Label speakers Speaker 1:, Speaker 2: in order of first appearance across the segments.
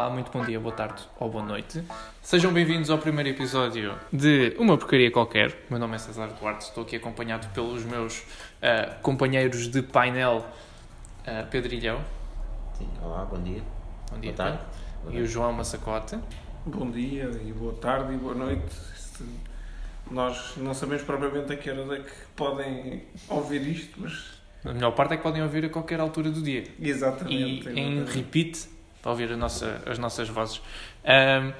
Speaker 1: Olá, muito bom dia, boa tarde ou boa noite. Sejam bem-vindos ao primeiro episódio de Uma Porcaria Qualquer. O meu nome é César Duarte, estou aqui acompanhado pelos meus uh, companheiros de painel uh, Pedro Ilhão.
Speaker 2: Sim, olá, bom dia.
Speaker 1: Bom dia,
Speaker 2: Boa tarde.
Speaker 1: Pedro. E o João Massacote.
Speaker 3: Bom dia e boa tarde e boa noite. Nós não sabemos propriamente a que horas é que podem ouvir isto, mas
Speaker 1: A melhor parte é que podem ouvir a qualquer altura do dia. E
Speaker 3: exatamente.
Speaker 1: em
Speaker 3: exatamente.
Speaker 1: repeat para ouvir nossa- as nossas vozes. Ahm,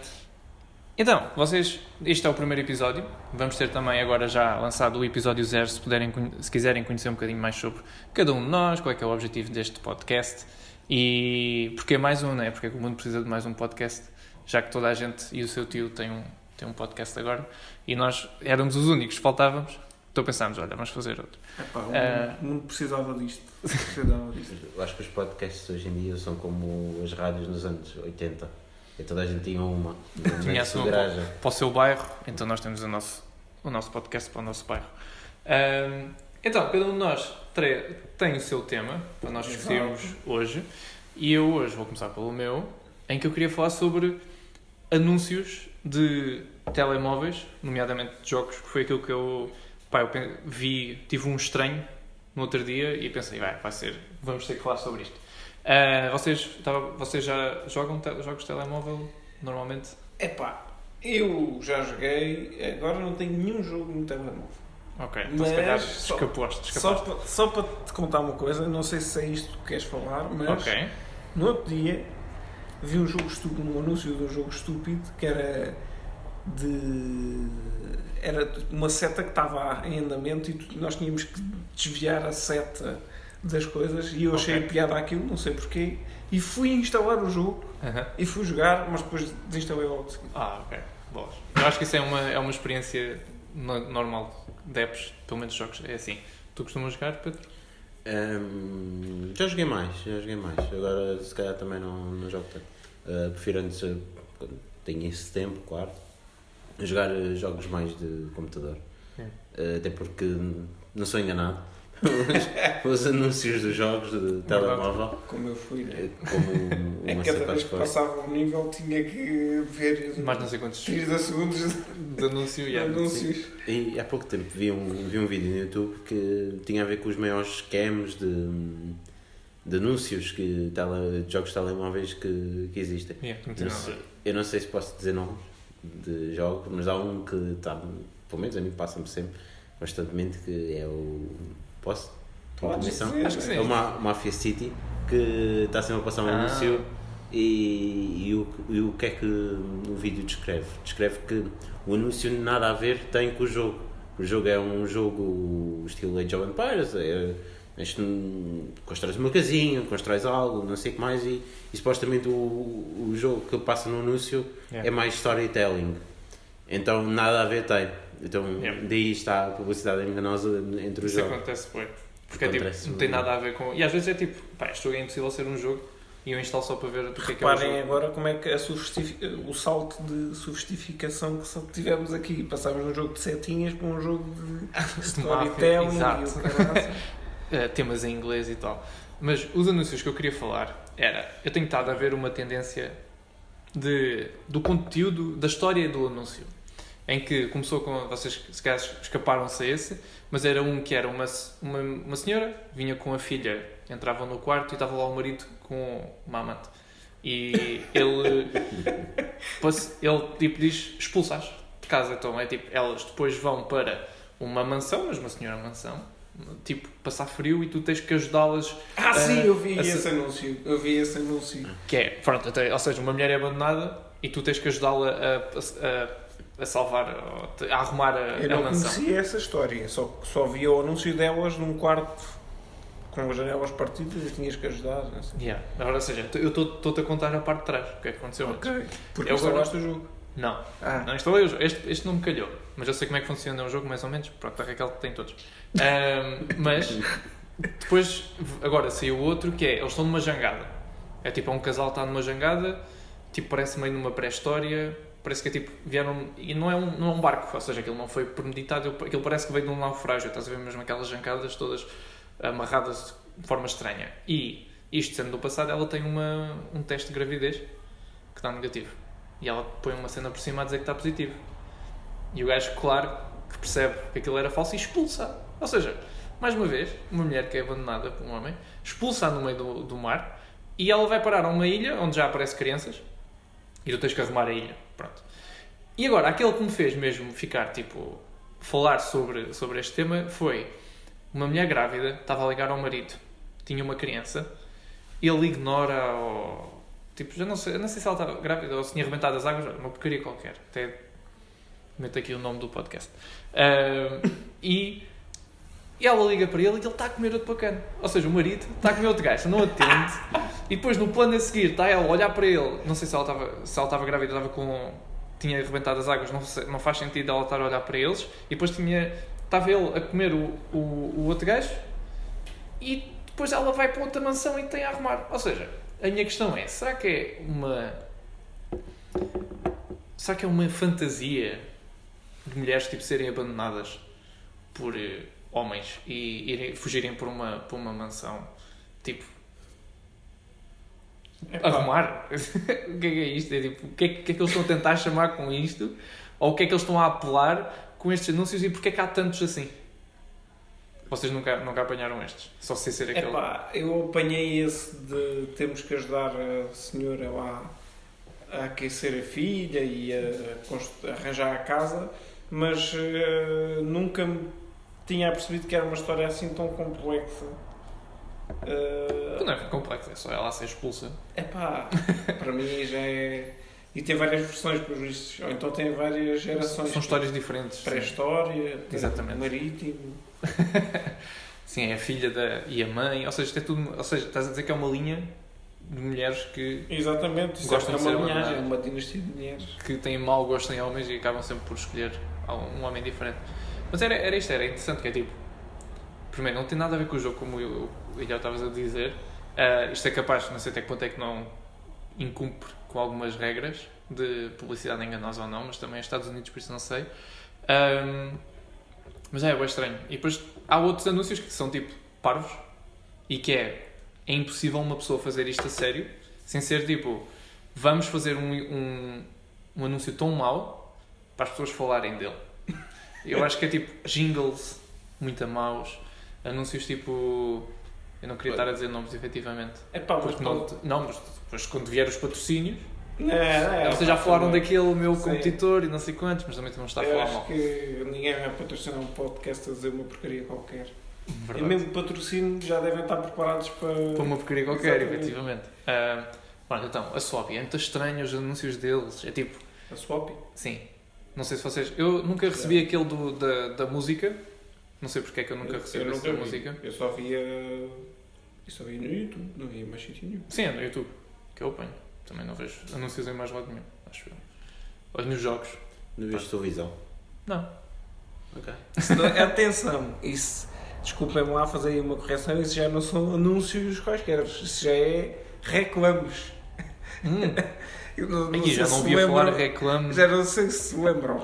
Speaker 1: então, vocês, este é o primeiro episódio. Vamos ter também agora já lançado o episódio zero, se, puderem, se quiserem conhecer um bocadinho mais sobre cada um de nós, qual é que é o objetivo deste podcast e porque é mais um, não é? Porque é que o mundo precisa de mais um podcast, já que toda a gente e o seu tio tem um, tem um podcast agora e nós éramos os únicos, faltávamos. Então pensámos, olha, vamos fazer outro.
Speaker 3: Epá, o
Speaker 1: Ah.
Speaker 3: mundo- o mundo precisava disto. Precisava disto.
Speaker 2: Eu acho que os podcasts hoje em dia são como as rádios nos anos 80. E toda a gente tinha uma.
Speaker 1: Tinha
Speaker 2: na
Speaker 1: a
Speaker 2: sua
Speaker 1: sua
Speaker 2: garagem.
Speaker 1: para o seu bairro, então nós temos o nosso, o nosso podcast para o nosso bairro. Então, cada um de nós tem o seu tema para nós discutirmos hoje, e eu hoje vou começar pelo meu, em que eu queria falar sobre anúncios de telemóveis, nomeadamente de jogos, que foi aquilo que eu, pá, eu vi, tive um estranho no outro dia e pensei, vai, vai ser, vamos ter que falar sobre isto. Ah, vocês, tava- vocês já jogam te- jogos de telemóvel normalmente?
Speaker 3: Epá, eu já joguei, agora não tenho nenhum jogo no telemóvel.
Speaker 1: Ok, então
Speaker 3: Mas
Speaker 1: se calhar
Speaker 3: só-
Speaker 1: escapaste.
Speaker 3: Só
Speaker 1: escapaste.
Speaker 3: só para te contar uma coisa, não sei se é isto que queres falar, mas
Speaker 1: Ok,
Speaker 3: no outro dia vi um jogo estúpido, um anúncio de um jogo estúpido que era de. Era uma seta que estava em andamento e nós tínhamos que desviar a seta das coisas e eu achei
Speaker 1: Ok.
Speaker 3: piada aquilo, não sei porquê, e fui instalar o jogo e fui jogar, mas depois desinstalei logo de seguida.
Speaker 1: Ah, ok. Boas. Eu acho que isso é uma, é uma experiência no- normal de apps, pelo menos jogos. É assim. Tu costumas jogar, Pedro?
Speaker 2: Hum, já joguei mais, já joguei mais. Agora se calhar também não, não jogo tanto. Uh, prefiro antes, uh, quando tenho esse tempo, claro, jogar uh, jogos mais de computador.
Speaker 1: Hum.
Speaker 2: Uh, até porque não sou enganado. os, os anúncios dos jogos de telemóvel,
Speaker 3: Como eu fui, né?
Speaker 2: uh, como
Speaker 3: É
Speaker 2: uma
Speaker 3: que cada vez que passava o nível tinha que ver
Speaker 1: Mais não sei quantos
Speaker 3: 30 segundos
Speaker 1: de anúncio e
Speaker 3: anúncios.
Speaker 2: E há pouco tempo vi um, vi um vídeo no YouTube que tinha a ver com os maiores scams de, de anúncios que tele, de jogos de telemóveis que, que existem.
Speaker 1: Yeah, não
Speaker 2: sei, eu não sei se posso dizer nomes de jogos, mas há um que está, pelo menos a mim passa-me sempre constantemente, que é o. Posso? Com
Speaker 3: Podes
Speaker 2: permissão?
Speaker 3: dizer.
Speaker 1: Acho que sim.
Speaker 2: É uma Mafia City que está sempre a passar um
Speaker 1: Ah.
Speaker 2: anúncio e, e, o, e o que é que o vídeo descreve? Descreve que o anúncio nada a ver tem com o jogo. O jogo é um jogo estilo Age of Empires, é, este, constróis uma casinha, constróis algo, não sei o que mais, e, e supostamente o, o jogo que passa no anúncio
Speaker 1: Yeah.
Speaker 2: é mais storytelling. Então nada a ver tem. Então
Speaker 1: Yeah.
Speaker 2: daí está a publicidade enganosa entre os
Speaker 1: Isso
Speaker 2: jogos.
Speaker 1: acontece, foi. Porque é tipo, não tem nada a ver com. E às vezes é tipo, pá, este jogo é impossível ser um jogo e eu instalo só para ver o que é que é o jogo.
Speaker 3: agora como é que a sofistifi- o salto de sofisticação que só tivemos aqui. Passámos de um jogo de setinhas para um jogo de storytelling e
Speaker 1: exato. Eh, temas em inglês e tal. Mas os anúncios que eu queria falar era, eu tenho estado a ver uma tendência de, do conteúdo, da história do anúncio. Em que começou com, vocês se calhar escaparam-se a esse, mas era um que era uma, uma, uma senhora, vinha com a filha, entravam no quarto e estava lá o marido com uma amante. E ele, ele tipo diz, expulsas de casa. Então é tipo, elas depois vão para uma mansão, mas uma senhora mansão, tipo, passar frio e tu tens que ajudá-las
Speaker 3: Ah, sim, eu vi
Speaker 1: a se-
Speaker 3: esse anúncio. Eu vi esse anúncio.
Speaker 1: que é, pronto, até- ou seja, uma mulher é abandonada e tu tens que ajudá-la a, a, a salvar, a arrumar a,
Speaker 3: Eu
Speaker 1: a
Speaker 3: não
Speaker 1: mansão.
Speaker 3: conhecia essa história. Só, só via o anúncio delas num quarto com as janelas partidas e tinhas que ajudar. Não sei.
Speaker 1: Yeah. Agora, ou seja, eu estou-te a contar a parte de trás, o que é que aconteceu antes.
Speaker 3: Ok. Porque
Speaker 1: Eu
Speaker 3: instalaste o jogo.
Speaker 1: Não,
Speaker 3: Ah,
Speaker 1: não instalei o jogo. Este, este não me calhou, mas eu sei como é que funciona o jogo, mais ou menos. Pronto, a Raquel tem todos. Ahm, mas depois, agora saiu outro que é: eles estão numa jangada. É tipo, é um casal está numa jangada, tipo, parece meio numa pré-história. Parece que é tipo, vieram. E não é, um, não é um barco, ou seja, aquilo não foi premeditado, aquilo parece que veio de um naufrágio. Estás a ver mesmo aquelas jangadas todas amarradas de forma estranha. E isto sendo do passado, ela tem uma, um teste de gravidez que está negativo. E ela põe uma cena por cima a dizer que está positivo. E o gajo, claro, que percebe que aquilo era falso e expulsa. Ou seja, mais uma vez, uma mulher que é abandonada por um homem, expulsa no meio do, do mar e ela vai parar a uma ilha onde já aparecem crianças e tu tens que arrumar a ilha. Pronto. E agora, aquele que me fez mesmo ficar, tipo, falar sobre, sobre este tema foi uma mulher grávida, estava a ligar ao marido, tinha uma criança, ele ignora ou. Tipo, já não sei, não sei se ela estava grávida ou se tinha arrebentado as águas, uma porcaria qualquer. Até meto aqui o nome do podcast. E ela liga para ele e ele está a comer outro bacana. Ou seja, o marido está a comer outro gajo, não atende. E depois no plano a seguir está ela a olhar para ele. Não sei se ela estava, se ela estava grávida, estava com. tinha arrebentado as águas, não, sei, não faz sentido ela estar a olhar para eles. E depois tinha. estava ele a comer o, o, o outro gajo e depois ela vai para outra mansão e tem a arrumar. Ou seja, a minha questão é: será que é uma. Será que é uma fantasia de mulheres tipo serem abandonadas por eh, homens e irem, fugirem por uma, por uma mansão. Tipo.
Speaker 3: Epá.
Speaker 1: Arrumar? o que é que é isto? É, tipo, o que é, que é que eles estão a tentar chamar com isto? Ou o que é que eles estão a apelar com estes anúncios e porquê é que há tantos assim? Vocês nunca, nunca apanharam estes? Só sei ser aquele.
Speaker 3: Epá, eu apanhei esse de temos que ajudar a senhora lá a aquecer a filha e a constru- arranjar a casa, mas eh, nunca me tinha percebido que era uma história assim tão complexa. Eh,
Speaker 1: Não é complexo, é só ela ser expulsa.
Speaker 3: epá, para mim já é. E tem várias versões, pelos vistos. Ou então tem várias gerações.
Speaker 1: São histórias diferentes.
Speaker 3: Pré-história, marítimo.
Speaker 1: Sim, é a filha da, e a mãe. Ou seja, isto é tudo. Ou seja, estás a dizer que é uma linha de mulheres que,
Speaker 3: Exatamente, isso
Speaker 1: Gostam
Speaker 3: é
Speaker 1: de
Speaker 3: uma
Speaker 1: ser
Speaker 3: linhagem, é
Speaker 1: abandonadas.
Speaker 3: uma dinastia de mulheres.
Speaker 1: que têm mau gosto em homens e acabam sempre por escolher um homem diferente. Mas era, era isto, era interessante, que é tipo... Primeiro, não tem nada a ver com o jogo, como eu, eu já estavas a dizer. Ah, isto é capaz, não sei até que ponto é que não incumpre com algumas regras de publicidade enganosa ou não, mas também é Estados Unidos, por isso não sei. Ahm, mas é, é bem estranho. E depois há outros anúncios que são tipo parvos e que é, é impossível uma pessoa fazer isto a sério sem ser tipo, vamos fazer um, um, um anúncio tão mau para as pessoas falarem dele. Eu acho que é tipo jingles muito a maus, anúncios tipo. Eu não queria estar a dizer nomes efetivamente.
Speaker 3: É pá, mas
Speaker 1: Porque não, não, mas depois quando vier os patrocínios,
Speaker 3: É, é,
Speaker 1: vocês já
Speaker 3: pá,
Speaker 1: falaram
Speaker 3: também.
Speaker 1: daquele meu
Speaker 3: Sim.
Speaker 1: competidor e não sei quantos, mas também vamos estar a
Speaker 3: Eu
Speaker 1: falar
Speaker 3: acho
Speaker 1: mal.
Speaker 3: que ninguém vai patrocinar um podcast a dizer uma porcaria qualquer. E
Speaker 1: Verdade.
Speaker 3: mesmo patrocínio já devem estar preparados para.
Speaker 1: Para uma porcaria qualquer,
Speaker 3: Exatamente.
Speaker 1: efetivamente. Ah, pronto, então, a Swap é muito estranho os anúncios deles. É tipo,
Speaker 3: A swap.
Speaker 1: sim. Não sei se vocês. Eu nunca recebi aquele do, da, da música. Não sei porque é que eu nunca
Speaker 3: Eu-
Speaker 1: recebi
Speaker 3: eu
Speaker 1: esse
Speaker 3: nunca
Speaker 1: da música.
Speaker 3: Eu só via. Eu só via no YouTube, não via mais sítio nenhum.
Speaker 1: Sim, é no YouTube. Que eu apanho. Também não vejo anúncios em mais lado nenhum, acho eu. Ou nos jogos.
Speaker 2: Não vês televisão?
Speaker 1: Não.
Speaker 2: Ok.
Speaker 3: Isso não- Atenção, isso. Desculpem-me lá fazer aí uma correção, isso já não são anúncios quaisquer, isso já é reclamos.
Speaker 1: Hum.
Speaker 3: Eu não, não
Speaker 1: já não
Speaker 3: se
Speaker 1: via falar reclame.
Speaker 3: Já não sei se lembram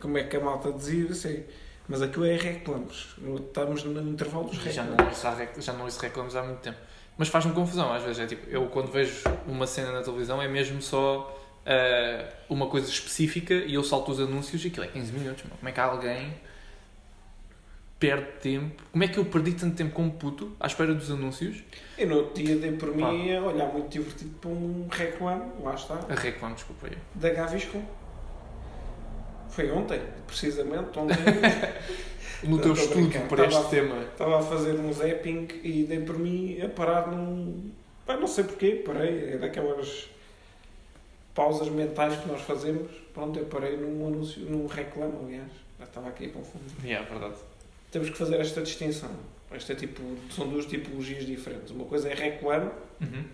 Speaker 3: como, é que a malta dizia, sei. Mas aquilo é reclamos. Estamos no intervalo dos
Speaker 1: Já
Speaker 3: reclamos.
Speaker 1: não, há rec- já não ouço reclames há muito tempo. Mas faz-me confusão às vezes. É tipo, eu quando vejo uma cena na televisão é mesmo só ah, uma coisa específica e eu salto os anúncios e aquilo é 15 minutos. meu. Como é que alguém perde tempo? Como é que eu perdi tanto tempo como puto à espera dos anúncios?
Speaker 3: Eu no outro dia dei por mim a olhar muito divertido para um reclame, lá está,
Speaker 1: A reclame, desculpa aí.
Speaker 3: da Gaviscon. Foi ontem, precisamente, ontem.
Speaker 1: No teu estudo para este tema.
Speaker 3: Estava a fazer um zapping e dei por mim a parar num. Pá, não sei porquê, parei. É daquelas pausas mentais que nós fazemos. Pronto, eu parei num anúncio, num reclame, aliás. Já estava aqui a confundir.
Speaker 1: Yeah, é verdade.
Speaker 3: Temos que fazer esta distinção. Esta tipo, são duas tipologias diferentes. Uma coisa é reclame,
Speaker 1: Uhum.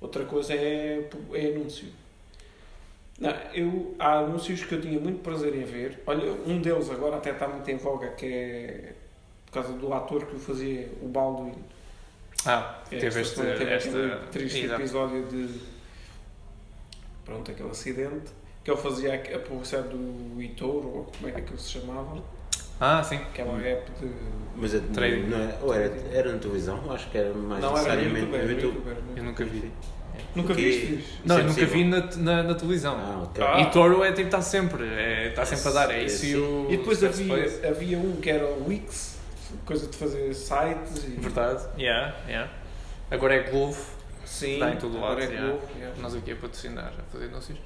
Speaker 3: outra coisa é, é anúncio. Não, eu, há anúncios que eu tinha muito prazer em ver. Olha, um deles agora até está muito em voga, que é por causa do ator que o fazia, o Baldwin.
Speaker 1: Ah,
Speaker 3: É,
Speaker 1: teve este, esta.
Speaker 3: aquele triste
Speaker 1: Exato.
Speaker 3: episódio de. Pronto, aquele acidente. Que ele fazia a publicidade do Itouro, ou como é que aquilo se chamava.
Speaker 1: Ah, sim.
Speaker 3: Aquela rap de.
Speaker 2: Mas é,
Speaker 1: Trading.
Speaker 2: não é, ou era, era na televisão? Acho que era mais
Speaker 3: não,
Speaker 2: necessariamente
Speaker 3: YouTube, era no
Speaker 2: YouTube.
Speaker 3: YouTube, era no
Speaker 1: Eu nunca vi.
Speaker 3: Nunca
Speaker 2: Porque-
Speaker 3: viste?
Speaker 1: Não, nunca vi na, na, na televisão.
Speaker 2: Ah, ok.
Speaker 3: Ah.
Speaker 1: E Toro é tipo, está sempre, é, está sempre a dar, é isso e o.
Speaker 3: E depois havia, havia um que era o Wix, coisa de fazer sites e.
Speaker 1: Verdade, yeah, yeah. Agora é Glovo,
Speaker 3: Sim,
Speaker 1: Está em todo
Speaker 3: agora
Speaker 1: lado,
Speaker 3: é
Speaker 1: yeah.
Speaker 3: Globo, yeah.
Speaker 1: nós aqui a patrocinar, a fazer anúncios.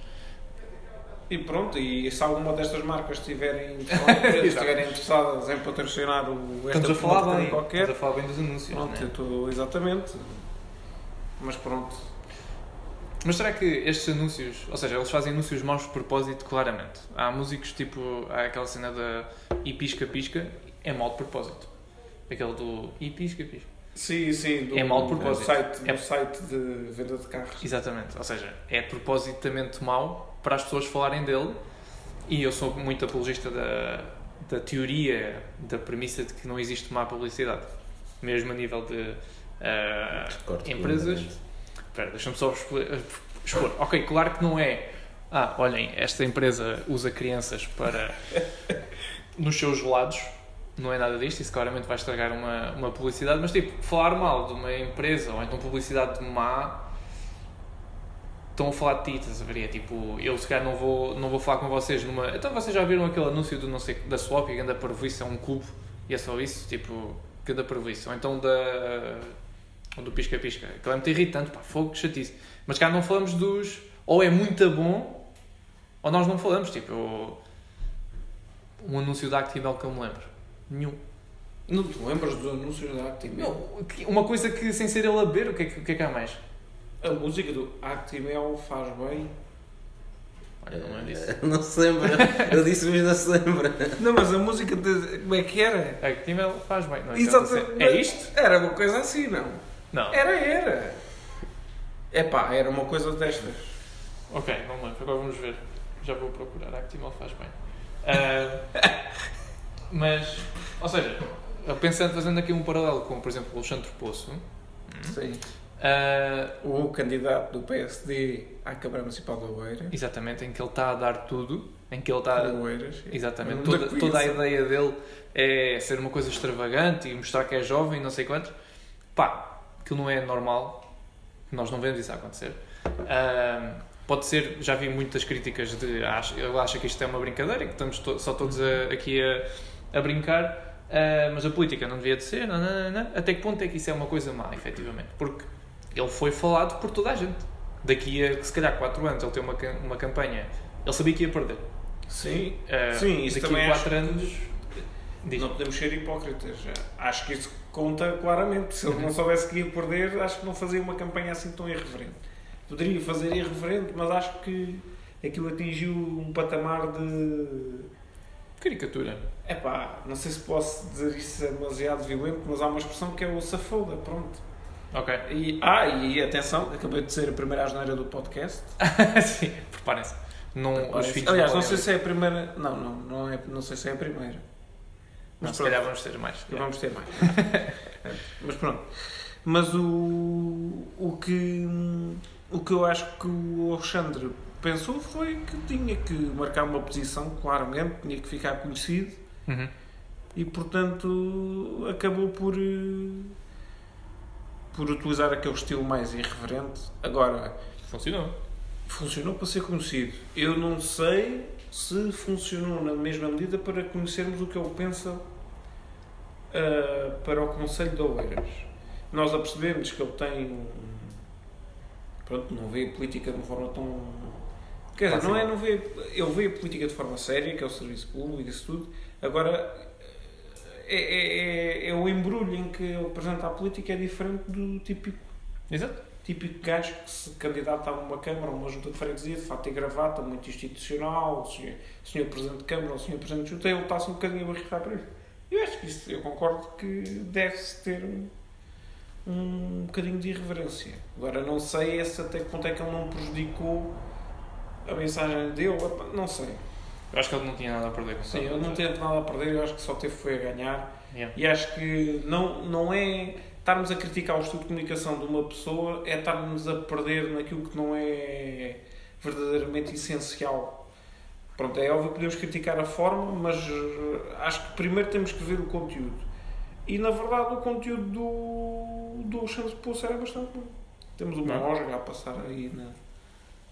Speaker 3: E pronto, e se alguma destas marcas estiverem, estiverem interessadas em patrocinar o, esta
Speaker 1: Estamos a falar
Speaker 3: porcaria
Speaker 1: bem,
Speaker 3: qualquer,
Speaker 1: estamos a falar bem dos anúncios.
Speaker 3: pronto,
Speaker 1: né?
Speaker 3: eu estou exatamente. Mas pronto.
Speaker 1: Mas será que estes anúncios, ou seja, eles fazem anúncios maus de propósito, claramente? Há músicos tipo, há aquela cena da e pisca-pisca, é mau de propósito. Aquele do e pisca-pisca.
Speaker 3: Sim, sim, do,
Speaker 1: É mau de
Speaker 3: do
Speaker 1: propósito.
Speaker 3: site, do
Speaker 1: É-
Speaker 3: site de venda de carros.
Speaker 1: Exatamente, ou seja, é propositamente mau para as pessoas falarem dele e eu sou muito apologista da, da teoria, da premissa de que não existe má publicidade. Mesmo a nível de
Speaker 2: Corto
Speaker 1: empresas. Espera, deixa-me só expor, expor. Ok, claro que não é. Ah, olhem, esta empresa usa crianças para. nos seus gelados. Não é nada disto, isso claramente vai estragar uma, uma publicidade, mas tipo, falar mal de uma empresa ou então publicidade má. Estão a falar de ti, estás a ver? É tipo, eu se calhar não vou, não vou falar com vocês numa. Então vocês já viram aquele anúncio do não sei, da Swap e anda para isso é um cubo e é só isso? Tipo, que anda para isso. Ou então da. Ou do pisca-pisca. Aquilo é muito irritante, pá, fogo, que chatice. Mas cá não falamos dos. Ou é muito bom, ou nós não falamos. Tipo, eu- um anúncio da Actimel que eu me lembro. Nenhum.
Speaker 3: Não te lembras dos anúncios da Actimel?
Speaker 1: Não, que- uma coisa que sem ser ele a beber, o que é que, o que, é que há mais?
Speaker 3: A música do Actimel faz bem.
Speaker 1: Olha, não é disso.
Speaker 2: Não se lembra. Ele disse, mas não se lembra.
Speaker 3: Não, mas a música de. Como é que era?
Speaker 1: Actimel faz bem, não é?
Speaker 3: Exatamente.
Speaker 1: É isto?
Speaker 3: Era uma coisa assim, não?
Speaker 1: Não.
Speaker 3: Era, era. É pá, era uma coisa destas.
Speaker 1: Ok, não lembro. Agora vamos ver. Já vou procurar. Actimel faz bem. Ah, mas, ou seja, eu pensando, fazendo aqui um paralelo com, por exemplo, o Alexandre Poço.
Speaker 3: Sim.
Speaker 1: Ah,
Speaker 3: O candidato do PSD à Câmara Municipal de Oeiras.
Speaker 1: exatamente, em que ele está a dar tudo. Em que ele está.
Speaker 3: de Oeiras.
Speaker 1: Exatamente. Toda, toda a ideia dele é ser uma coisa extravagante e mostrar que é jovem, não sei quantos. Pá, aquilo não é normal. Nós não vemos isso a acontecer. Ahm, pode ser, já vi muitas críticas de ach- ele acha que isto é uma brincadeira, que estamos to- só todos a- aqui a, a brincar, ah, mas a política não devia de ser, não, não, não, não. até que ponto é que isso é uma coisa má, efetivamente? Porque ele foi falado por toda a gente. Daqui a, se calhar, 4 anos ele tem uma, uma campanha, ele sabia que ia perder.
Speaker 3: Sim.
Speaker 1: Ah,
Speaker 3: Sim, isso
Speaker 1: daqui
Speaker 3: também
Speaker 1: a
Speaker 3: acho
Speaker 1: 4 anos. Diz.
Speaker 3: Não podemos ser hipócritas. Acho que isso conta claramente. Se ele
Speaker 1: Uhum.
Speaker 3: não soubesse que ia perder, acho que não fazia uma campanha assim tão irreverente. Poderia fazer irreverente, mas acho que aquilo atingiu um patamar de.
Speaker 1: Caricatura.
Speaker 3: Epá, não sei se posso dizer isso é demasiado violento, mas há uma expressão que é o safoda, pronto.
Speaker 1: Ok.
Speaker 3: E, ah, e atenção, acabei de ser a primeira asneira do podcast.
Speaker 1: Sim, preparem-se. Não, os
Speaker 3: Parece-
Speaker 1: filhos
Speaker 3: Aliás, não sei se é a primeira. Não, não, não, é, não sei se é a primeira.
Speaker 1: Não,
Speaker 3: Mas
Speaker 1: se calhar vamos ter mais.
Speaker 3: Vamos ter mais. Mas pronto. Mas o, o, que, o que eu acho que o Alexandre pensou foi que tinha que marcar uma posição, claramente, tinha que ficar conhecido
Speaker 1: Uhum.
Speaker 3: e, portanto, acabou por, eh, por utilizar aquele estilo mais irreverente. Agora,
Speaker 1: Funcionou.
Speaker 3: funcionou para ser conhecido. Eu não sei se funcionou na mesma medida para conhecermos o que ele pensa ah, para o Conselho de Oeiras. Nós apercebemos que ele tem. Pronto, não vê a política de uma forma tão. Quer dizer, não é não vê. Ele vê a política de forma séria, que é o serviço público e isso tudo. Agora. É, é, é, é o embrulho em que ele apresenta a política é diferente do típico
Speaker 1: Exato.
Speaker 3: típico gajo que se candidata a uma Câmara, uma junta de freguesia, de fato e gravata, muito institucional, o senhor, o senhor Presidente de Câmara, o senhor Presidente de Junta, ele está-se um bocadinho a barrifar para isso. Eu acho que isso, eu concordo que deve-se ter um, um bocadinho de irreverência. Agora, não sei esse até que ponto é que ele não prejudicou a mensagem dele, não sei.
Speaker 1: Eu acho que ele não tinha nada a perder com
Speaker 3: Sim, ele não teve nada a perder, eu acho que só teve foi a ganhar.
Speaker 1: Yeah.
Speaker 3: E acho que não, não é estarmos a criticar o estudo de comunicação de uma pessoa, é estarmos a perder naquilo que não é verdadeiramente essencial. Pronto, é óbvio que podemos criticar a forma, mas eh, acho que primeiro temos que ver o conteúdo. E na verdade o conteúdo do, do Alexandre Poço era bastante bom. Temos uma osga a passar aí na,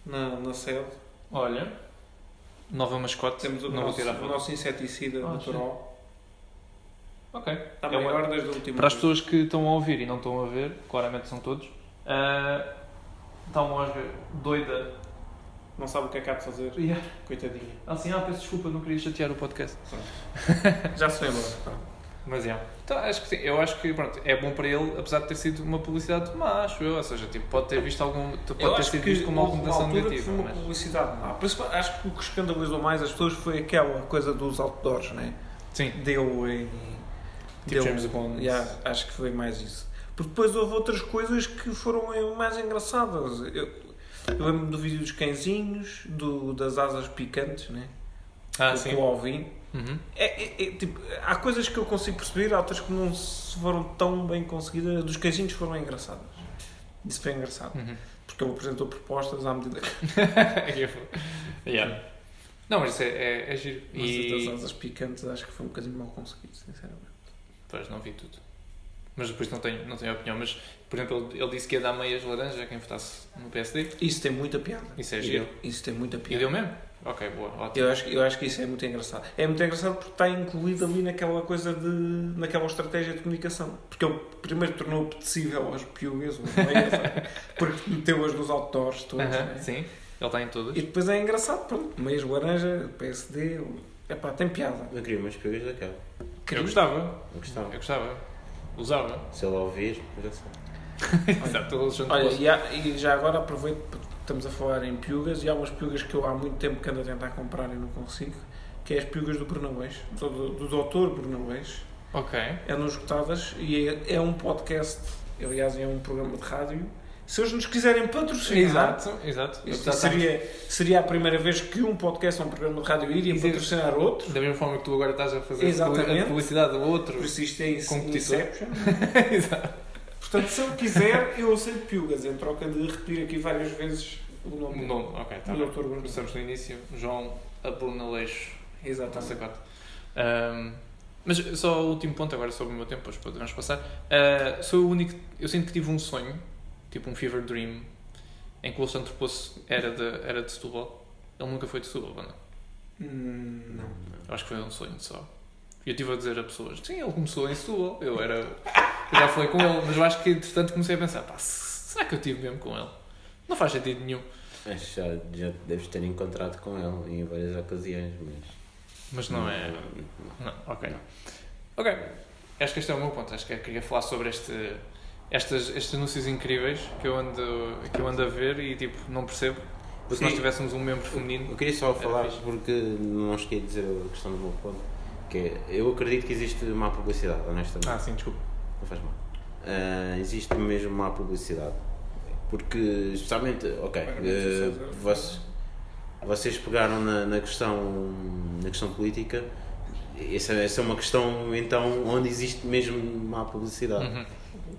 Speaker 3: na, na sede.
Speaker 1: Olha, nova mascote.
Speaker 3: Temos o,
Speaker 1: não vou
Speaker 3: nosso,
Speaker 1: tirar
Speaker 3: o nosso inseticida
Speaker 1: Ah,
Speaker 3: natural.
Speaker 1: Ok.
Speaker 3: Está
Speaker 1: É uma-
Speaker 3: maior desde a última
Speaker 1: Para as pessoas que estão a ouvir e não estão a ver, claramente são todos, ah, está uma osga doida.
Speaker 3: Não sabe o que é que há de fazer.
Speaker 1: Yeah.
Speaker 3: Coitadinha.
Speaker 1: Assim, ah, peço desculpa, não queria chatear o podcast.
Speaker 3: Já se pá.
Speaker 1: Mas é. Então, acho que sim. Eu acho que pronto, é bom para ele, apesar de ter sido uma publicidade má, acho eu. Ou seja, tipo, pode ter visto algum. Pode
Speaker 3: Eu
Speaker 1: ter sido visto como uma negativa.
Speaker 3: foi uma
Speaker 1: Mas...
Speaker 3: publicidade má. Acho que o que escandalizou mais as pessoas foi aquela coisa dos outdoors, né?
Speaker 1: Sim,
Speaker 3: Deu em.
Speaker 1: Tipo James Bond.
Speaker 3: Yeah, acho que foi mais isso. Porque depois houve outras coisas que foram mais engraçadas. Eu, eu lembro do vídeo dos cãezinhos, do, das asas picantes, né?
Speaker 1: ah,
Speaker 3: Com-
Speaker 1: sim.
Speaker 3: Com o Alvin.
Speaker 1: Uhum.
Speaker 3: É, é- é, tipo, há coisas que eu consigo perceber, há outras que não se foram tão bem conseguidas. Dos cãezinhos foram engraçadas. Isso foi engraçado.
Speaker 1: Uhum.
Speaker 3: Porque ele apresentou propostas à medida que
Speaker 1: yeah. Não, mas isso é, é, é giro.
Speaker 3: Mas
Speaker 1: E.
Speaker 3: das asas picantes acho que foi um bocadinho mal conseguido, sinceramente.
Speaker 1: Pois, não vi tudo. Mas depois não tenho, não tenho opinião. Mas, por exemplo, ele, ele disse que ia dar meias laranja a quem votasse no PSD.
Speaker 3: Isso tem muita piada.
Speaker 1: Isso é
Speaker 3: E-
Speaker 1: giro.
Speaker 3: Isso tem muita
Speaker 1: E
Speaker 3: piada.
Speaker 1: deu mesmo? Ok, boa, ótimo.
Speaker 3: Eu acho, que- eu acho que isso é muito engraçado. É muito engraçado porque está incluído ali naquela coisa de. naquela estratégia de comunicação. Porque ele primeiro tornou apetecível as piugas, porque meteu-as nos outdoors todos.
Speaker 1: Aham,
Speaker 3: né?
Speaker 1: Sim, ele está em todas.
Speaker 3: E depois é engraçado, pronto, meias laranja, PSD, epá, tem piada.
Speaker 2: Eu queria umas pegas daquela.
Speaker 1: Eu gostava.
Speaker 2: Eu gostava.
Speaker 1: Eu gostava. Usava.
Speaker 2: Se ele ouvir, já sei.
Speaker 1: Exato,
Speaker 3: Olha, e, há- e já agora aproveito, porque estamos a falar em piugas, e há umas piugas que eu há muito tempo que ando a tentar comprar e não consigo, que é as piugas do Bernabéis, do, do, do doutor Bernabéis.
Speaker 1: Ok.
Speaker 3: Andam escutadas e é, é um podcast, aliás, é um programa de rádio. Se eles nos quiserem patrocinar,
Speaker 1: Exato, exato.
Speaker 3: isto seria, seria a primeira vez que um podcast ou um programa de rádio iria patrocinar outro.
Speaker 1: Da mesma forma que tu agora estás a fazer
Speaker 3: Exatamente.
Speaker 1: a publicidade do outro.
Speaker 3: Por isso isto é. Inception.
Speaker 1: Exato.
Speaker 3: Portanto, se eu quiser, eu aceito piugas, em troca de repetir aqui várias vezes o nome
Speaker 1: O nome, ok, está bem.
Speaker 3: Dr. Bruno.
Speaker 1: Começamos no início. João. Não sei
Speaker 3: Exatamente.
Speaker 1: Ahm, mas só o último ponto, agora sobre o meu tempo, depois podemos passar. Ah, sou o único. Eu sinto que tive um sonho, tipo um fever dream, em que o Alexandre Poço era de, era de Setúbal. Ele nunca foi de Setúbal, não?
Speaker 3: Hum, não.
Speaker 1: Eu acho que foi um sonho só. E eu estive a dizer a pessoas: sim, ele começou em Setúbal. Eu era. Eu já falei com ele, mas eu acho que entretanto comecei a pensar: pá, será que eu tive mesmo com ele? Não faz sentido nenhum.
Speaker 2: Acho já, já deves ter encontrado com ele em várias ocasiões, mas.
Speaker 1: Mas não é. Não, ok. Ok. Acho que este é o meu ponto. Acho que eu queria falar sobre este, estes, estes anúncios incríveis que eu, ando, que eu ando a ver e tipo, não percebo. Se nós tivéssemos um membro feminino.
Speaker 2: Eu queria só falar,
Speaker 1: fixe.
Speaker 2: porque não cheguei a dizer a questão do meu ponto, que é, eu acredito que existe má publicidade, honestamente.
Speaker 1: Ah, sim, desculpa.
Speaker 2: Não faz mal. Ah, existe mesmo má publicidade. Porque, especialmente, ok, eh, vocês, vocês pegaram na, na questão, na questão política, essa, essa é uma questão, então, onde existe mesmo má publicidade.
Speaker 1: Uhum.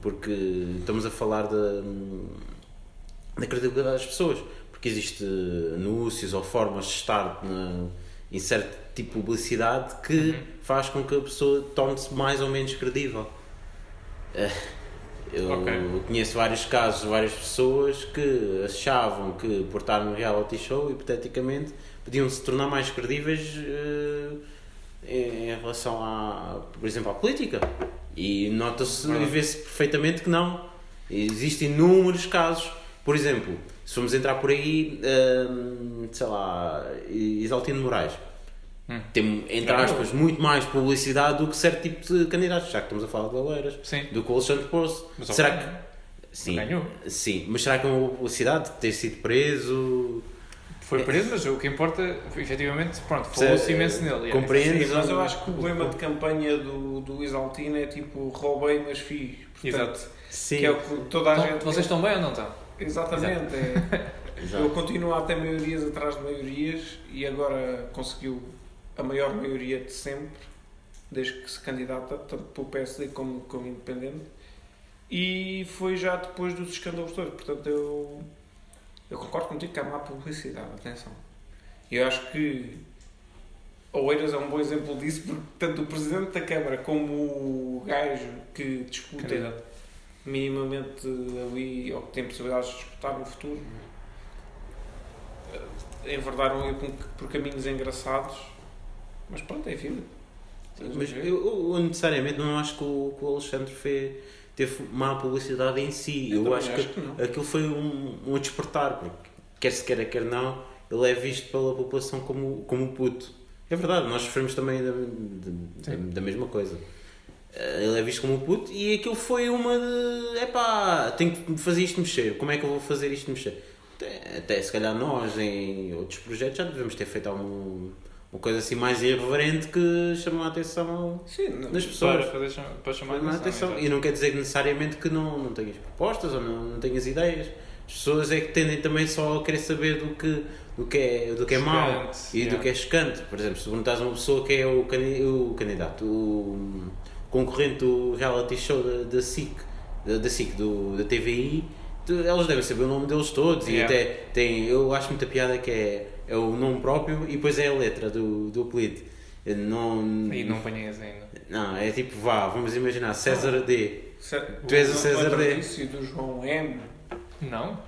Speaker 2: Porque estamos a falar da, da credibilidade das pessoas. Porque existe anúncios ou formas de estar na, em certo tipo de publicidade que
Speaker 1: Uhum.
Speaker 2: faz com que a pessoa torne-se mais ou menos credível. Eh, Eu
Speaker 1: Ok.
Speaker 2: conheço vários casos, várias pessoas que achavam que por estar num reality show, hipoteticamente, podiam se tornar mais credíveis eh, em em relação a, por exemplo, à política. E nota-se e vê-se perfeitamente que não. Existem inúmeros casos. Por exemplo, se formos entrar por aí, hum, sei lá, Isaltino Moraes.
Speaker 1: Hum.
Speaker 2: Tem, entre aspas, muito mais publicidade do que certo tipo de candidatos, já que estamos a falar de Oeiras,
Speaker 1: Sim.
Speaker 2: do que o Alexandre Poço.
Speaker 1: Mas
Speaker 2: Será que. Sim,
Speaker 1: Ganhou.
Speaker 2: sim, mas será que é uma boa publicidade ter sido preso?
Speaker 1: Foi preso, mas o que importa, efetivamente, pronto, falou-se imenso nele. yeah.
Speaker 2: compreendo.
Speaker 3: Sim, mas eu acho que o lema de campanha do, do Isaltino é tipo roubei, mas fiz. Portanto,
Speaker 1: Exato.
Speaker 2: Sim,
Speaker 3: Que é o que toda a
Speaker 1: Então,
Speaker 3: gente.
Speaker 1: vocês estão bem ou não estão?
Speaker 3: Exatamente. É.
Speaker 2: exato.
Speaker 3: Ele continua a ter maiorias atrás de maiorias e agora conseguiu a maior maioria de sempre, desde que se candidata, tanto pelo PSD como como independente. E foi já depois dos escândalos todos. Portanto, eu, eu concordo contigo que há má publicidade, atenção. Eu acho que Oeiras é um bom exemplo disso, porque tanto o Presidente da Câmara como o gajo que
Speaker 1: Candidato.
Speaker 3: minimamente ali, ou que têm possibilidades de disputar no futuro, eh, enverdaram por caminhos engraçados. Mas pronto, é vida.
Speaker 2: Mas eu, eu necessariamente não acho que o, que o Alexandre fez, teve má publicidade em si. Eu,
Speaker 3: também
Speaker 2: acho, que,
Speaker 3: que não.
Speaker 2: aquilo foi um, um despertar, porque quer se queira, quer não, ele é visto pela população como, como puto. É verdade, nós sofremos também da, da, da, mesma coisa. Eh, Ele é visto como puto e aquilo foi uma de epá, tenho que fazer isto mexer. Como é que eu vou fazer isto mexer? Até, até se calhar nós em outros projetos já devemos ter feito alguma uma coisa assim mais irreverente que chamou a atenção
Speaker 3: Sim, não-
Speaker 2: das pessoas.
Speaker 1: Para, fazer, para chamar
Speaker 2: a atenção.
Speaker 1: exato.
Speaker 2: E não quer dizer necessariamente que não, não tenhas propostas ou não, não tenhas ideias. As pessoas é que tendem também só a querer saber do que, do que é, do que é mau e
Speaker 1: yeah.
Speaker 2: do que é chocante. Por exemplo, se perguntas a uma pessoa que é o, cani- o candidato, o concorrente do reality show da, da SIC, da, da SIC, do, da TVI, elas devem saber o nome deles todos e
Speaker 1: Yeah.
Speaker 2: até tem, eu acho muita piada que é, é o nome próprio e depois é a letra do, do apelido. Não,
Speaker 1: E não apanhas ainda.
Speaker 2: não, é tipo, vá, vamos imaginar, César D.
Speaker 3: Se-
Speaker 2: Tu és o
Speaker 3: não
Speaker 2: César D.
Speaker 3: e do João M.
Speaker 1: Não?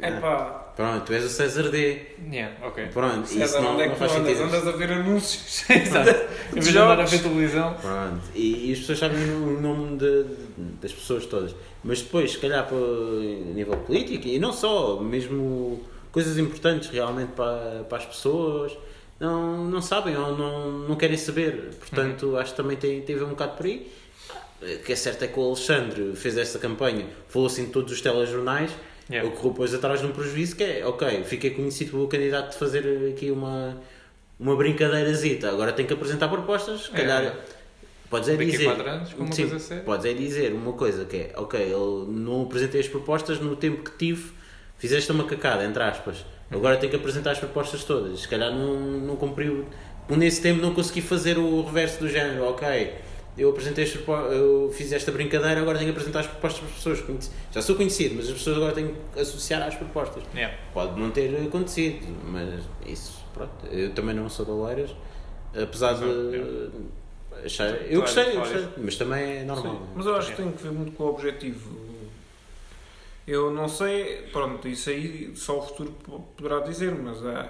Speaker 3: É pá,
Speaker 2: Pronto, tu és o César D.
Speaker 1: Yeah, ok.
Speaker 2: Pronto, isso
Speaker 3: César,
Speaker 2: não,
Speaker 3: onde é
Speaker 2: não
Speaker 3: que tu
Speaker 2: faz
Speaker 3: andas?
Speaker 2: sentido.
Speaker 3: Andas a ver anúncios.
Speaker 1: Exato. Em vez de andar a ver televisão.
Speaker 2: Pronto, e, e as pessoas sabem o nome de- das pessoas todas. Mas depois, se calhar, para a nível político, e não só, mesmo coisas importantes realmente para, para as pessoas, não, não sabem ou não, não querem saber. Portanto, acho que também tem, tem a ver um bocado por aí. O que é certo é que o Alexandre fez esta campanha, falou assim de todos os telejornais,
Speaker 1: Yeah.
Speaker 2: o que depois atrás de um prejuízo que é, ok, fiquei conhecido pelo candidato de fazer aqui uma, uma brincadeirazita, agora tenho que apresentar propostas, se calhar podes é dizer,
Speaker 1: anos,
Speaker 2: sim, podes é dizer uma coisa que é, ok, eu não apresentei as propostas no tempo que tive, fizeste uma cacada, entre aspas, agora tenho que apresentar as propostas todas, se calhar não, não cumpriu, nesse tempo não consegui fazer o reverso do género, ok, eu apresentei propo- eu fiz esta brincadeira, agora tenho que apresentar as propostas para as pessoas. Já sou conhecido, mas as pessoas agora têm que associar às propostas.
Speaker 1: Yeah.
Speaker 2: Pode não ter acontecido, mas isso, pronto. Eu também não sou de apesar de. Achar, eu gostei, eu gostei, mas também é normal.
Speaker 3: Sim, mas eu acho que tem que ver muito com o objetivo. Eu não sei, pronto, isso aí só o futuro po- poderá dizer, mas ah,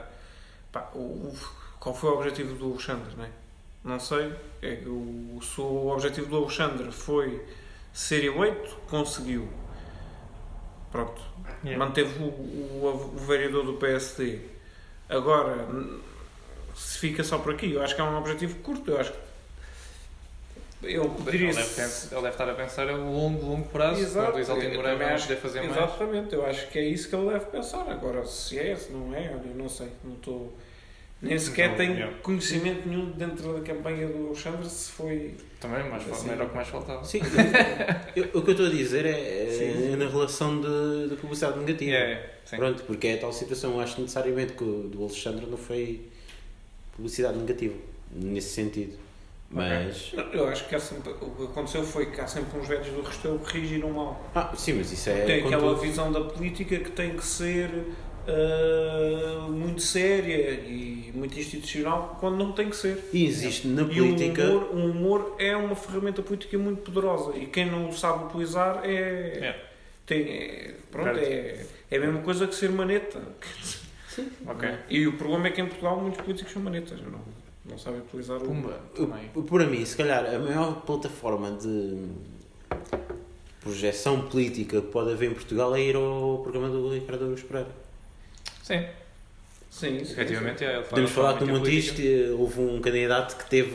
Speaker 3: pá, o, qual foi o objetivo do Alexandre, né? Não sei. É, o, se o objetivo do Alexandre foi ser eleito, conseguiu. Pronto.
Speaker 1: Yeah.
Speaker 3: Manteve o, o, o vereador do PSD. Agora, se fica só por aqui, eu acho que é um objetivo curto. Eu acho que. Eu
Speaker 1: Ele deve, ele deve estar a pensar a longo, longo prazo.
Speaker 3: Exato.
Speaker 1: Quando o Isaltino
Speaker 3: Eu
Speaker 1: Moreira
Speaker 3: acho-
Speaker 1: fazer mais.
Speaker 3: Exatamente, eu acho que é isso que ele deve pensar. Agora, se é, se não é, eu não sei, não estou. Nem sequer
Speaker 1: Não,
Speaker 3: tenho
Speaker 1: yeah.
Speaker 3: conhecimento nenhum dentro da campanha do Alexandre se foi.
Speaker 1: Também, fal-
Speaker 3: Assim.
Speaker 1: era o que mais faltava.
Speaker 2: Sim, eu- eu- o que eu estou a dizer é, é
Speaker 3: Sim.
Speaker 2: na relação de, de publicidade negativa.
Speaker 1: Yeah, sim.
Speaker 2: Pronto, porque é a tal situação. Eu acho necessariamente que o do Alexandre não foi publicidade negativa, nesse sentido. Mas.
Speaker 3: Eu acho que sempre, o que aconteceu foi que há sempre uns velhos do Restelo que reagiram mal.
Speaker 2: Ah, sim, mas isso é.
Speaker 3: tem aquela
Speaker 2: tudo.
Speaker 3: visão da política que tem que ser ah, muito séria e muito institucional quando não tem que ser.
Speaker 2: E existe na
Speaker 3: E o
Speaker 2: política.
Speaker 3: humor, o humor é uma ferramenta política muito poderosa e quem não o sabe utilizar é.
Speaker 1: Yeah.
Speaker 3: Tem, é, pronto, é, é a mesma coisa que ser maneta.
Speaker 1: Ok.
Speaker 3: E o problema é que em Portugal muitos políticos são manetas, não, não sabem utilizar o
Speaker 1: Pumba, também.
Speaker 2: Por mim, se calhar, a maior plataforma de projeção política que pode haver em Portugal é ir ao programa do Ricardo Aruz Pereira.
Speaker 1: Sim,
Speaker 3: Sim, isso.
Speaker 1: efetivamente. é,
Speaker 2: Podemos
Speaker 1: fala
Speaker 2: falar que no
Speaker 1: política.
Speaker 2: houve um candidato que teve,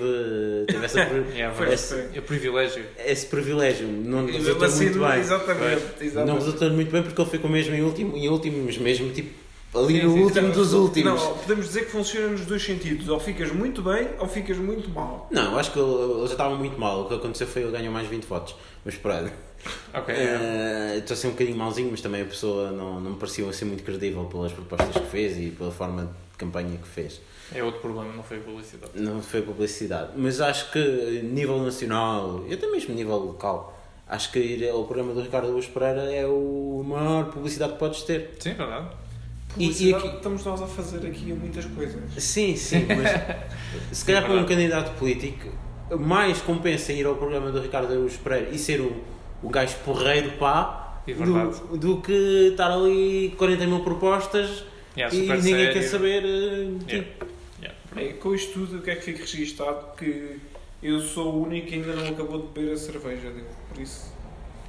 Speaker 2: teve essa,
Speaker 1: Yeah, vai.
Speaker 2: esse.
Speaker 1: É privilégio.
Speaker 2: esse privilégio. Não resultou muito bem.
Speaker 3: Exatamente,
Speaker 2: Não
Speaker 3: exatamente.
Speaker 2: resultou muito bem porque ele ficou mesmo em último, em últimos, mesmo tipo ali no último dos últimos.
Speaker 3: Não, podemos dizer que funciona nos dois sentidos. Ou ficas muito bem ou ficas muito mal.
Speaker 2: Não, acho que ele, já estava muito mal. O que aconteceu foi ele ganhou mais 20 votos. Mas pronto.
Speaker 1: Ok.
Speaker 2: Eh, Estou a ser um bocadinho mauzinho, mas também a pessoa não, não me parecia ser muito credível pelas propostas que fez e pela forma de campanha que fez.
Speaker 1: É outro problema, não foi publicidade.
Speaker 2: Não foi publicidade. Mas acho que nível nacional e até mesmo nível local, acho que ir ao programa do Ricardo Luz Pereira é o maior publicidade que podes ter.
Speaker 1: Sim, verdade.
Speaker 2: E- e aqui-
Speaker 3: Estamos nós a fazer aqui muitas coisas.
Speaker 2: Sim, sim, mas se calhar para um candidato político, mais compensa ir ao programa do Ricardo Araújo Pereira e ser o, o gajo porreiro pá,
Speaker 1: É
Speaker 2: do, do que estar ali 40 mil propostas
Speaker 1: Yeah,
Speaker 2: e
Speaker 1: super
Speaker 2: ninguém
Speaker 1: sério.
Speaker 2: quer saber. eh,
Speaker 1: Yeah.
Speaker 2: tipo,
Speaker 1: Yeah.
Speaker 3: É, com isto tudo, o que é que fica registado? Que eu sou o único que ainda não acabou de beber a cerveja dele. Por isso,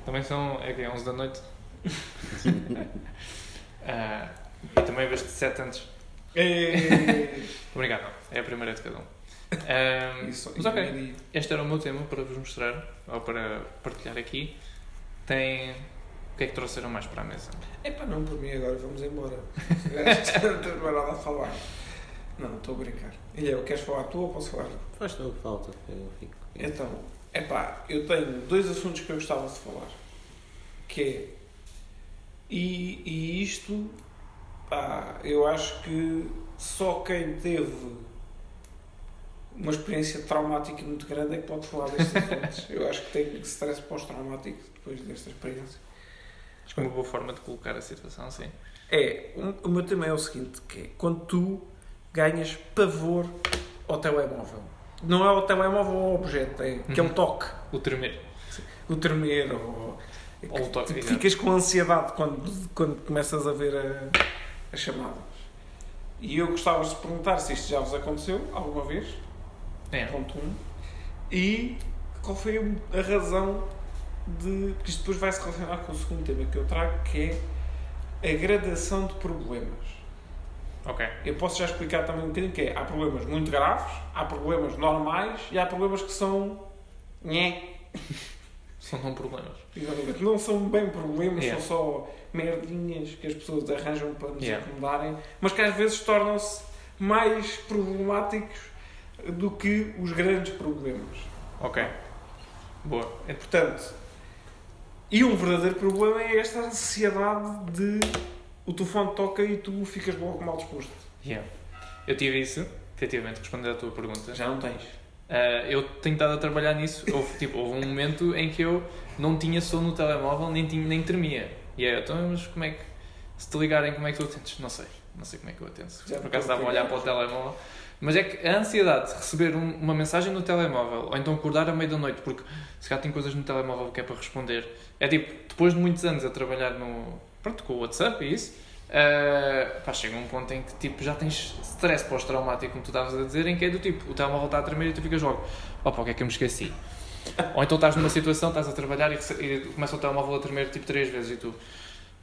Speaker 1: Também são. É que é 11 da noite. Ah, e também veste 7 antes.
Speaker 3: é...
Speaker 1: Obrigado, não. É a primeira de cada um. Ah,
Speaker 3: isso,
Speaker 1: mas ok,
Speaker 3: e-
Speaker 1: este era o meu tema para vos mostrar, ou para partilhar aqui. Tem. O que é que trouxeram mais para a mesa?
Speaker 3: Epá, não, por mim agora vamos embora. Não tens mais nada a falar. Não, estou a brincar. Ilha, queres falar tu ou posso falar?
Speaker 2: faz toda falta. Eu fico.
Speaker 3: Então, epá, eu tenho dois assuntos que eu gostava de falar. Que é. E, e isto, pá, eu acho que só quem teve uma experiência traumática muito grande é que pode falar destes assuntos. Eu acho que tem stress pós-traumático depois desta experiência.
Speaker 1: Acho que é uma boa forma de colocar a situação, sim.
Speaker 3: É, um- o meu tema é o seguinte, que é quando tu ganhas pavor ao telemóvel. Não é ao telemóvel ou ao objeto, é aquele
Speaker 1: Uhum.
Speaker 3: toque,
Speaker 1: O tremer.
Speaker 3: o tremer, ou,
Speaker 1: Ou o toque,
Speaker 3: tipo, ficas com ansiedade quando, quando começas a ver a, as chamadas. E eu gostava de perguntar se isto já vos aconteceu alguma vez,
Speaker 1: É.
Speaker 3: ponto um, e qual foi a razão de. que isto depois vai se relacionar com o segundo tema que eu trago, que é a gradação de problemas.
Speaker 1: Ok.
Speaker 3: Eu posso já explicar também um bocadinho que é, há problemas muito graves, há problemas normais e há problemas que são nhé.
Speaker 1: São não problemas.
Speaker 3: Exatamente. Não são bem problemas,
Speaker 1: Yeah.
Speaker 3: são só merdinhas que as pessoas arranjam para nos
Speaker 1: Yeah.
Speaker 3: incomodarem, mas que às vezes tornam-se mais problemáticos do que os grandes problemas.
Speaker 1: Ok. Boa. É-
Speaker 3: Portanto, e um verdadeiro problema é esta ansiedade de o telefone toca e tu ficas logo mal disposto.
Speaker 1: Yeah. Eu tive isso, efetivamente, respondendo à tua pergunta.
Speaker 3: Já não tens.
Speaker 1: Uh, eu tenho estado a trabalhar nisso. Houve, tipo, houve um momento em que eu não tinha som no telemóvel, nem, tinha, nem tremia. E aí, então, mas como é que. Se te ligarem, como é que tu atendes? Não sei. Não sei como é que eu atendo.
Speaker 3: Já
Speaker 1: Por acaso estava a olhar para o telemóvel. Mas é que a ansiedade de receber um- uma mensagem no telemóvel, ou então acordar à meia da noite, porque se calhar tem coisas no telemóvel que é para responder. É tipo, depois de muitos anos a trabalhar no. Pronto, com o WhatsApp e isso. Uh, pá, chega um ponto em que tipo, já tens stress pós-traumático, como tu estavas a dizer, em que é do tipo, o telemóvel está a tremer e tu ficas logo, opa, o que é que eu me esqueci? Ou então estás numa situação, estás a trabalhar e, e começa o telemóvel a tremer tipo três vezes e tu,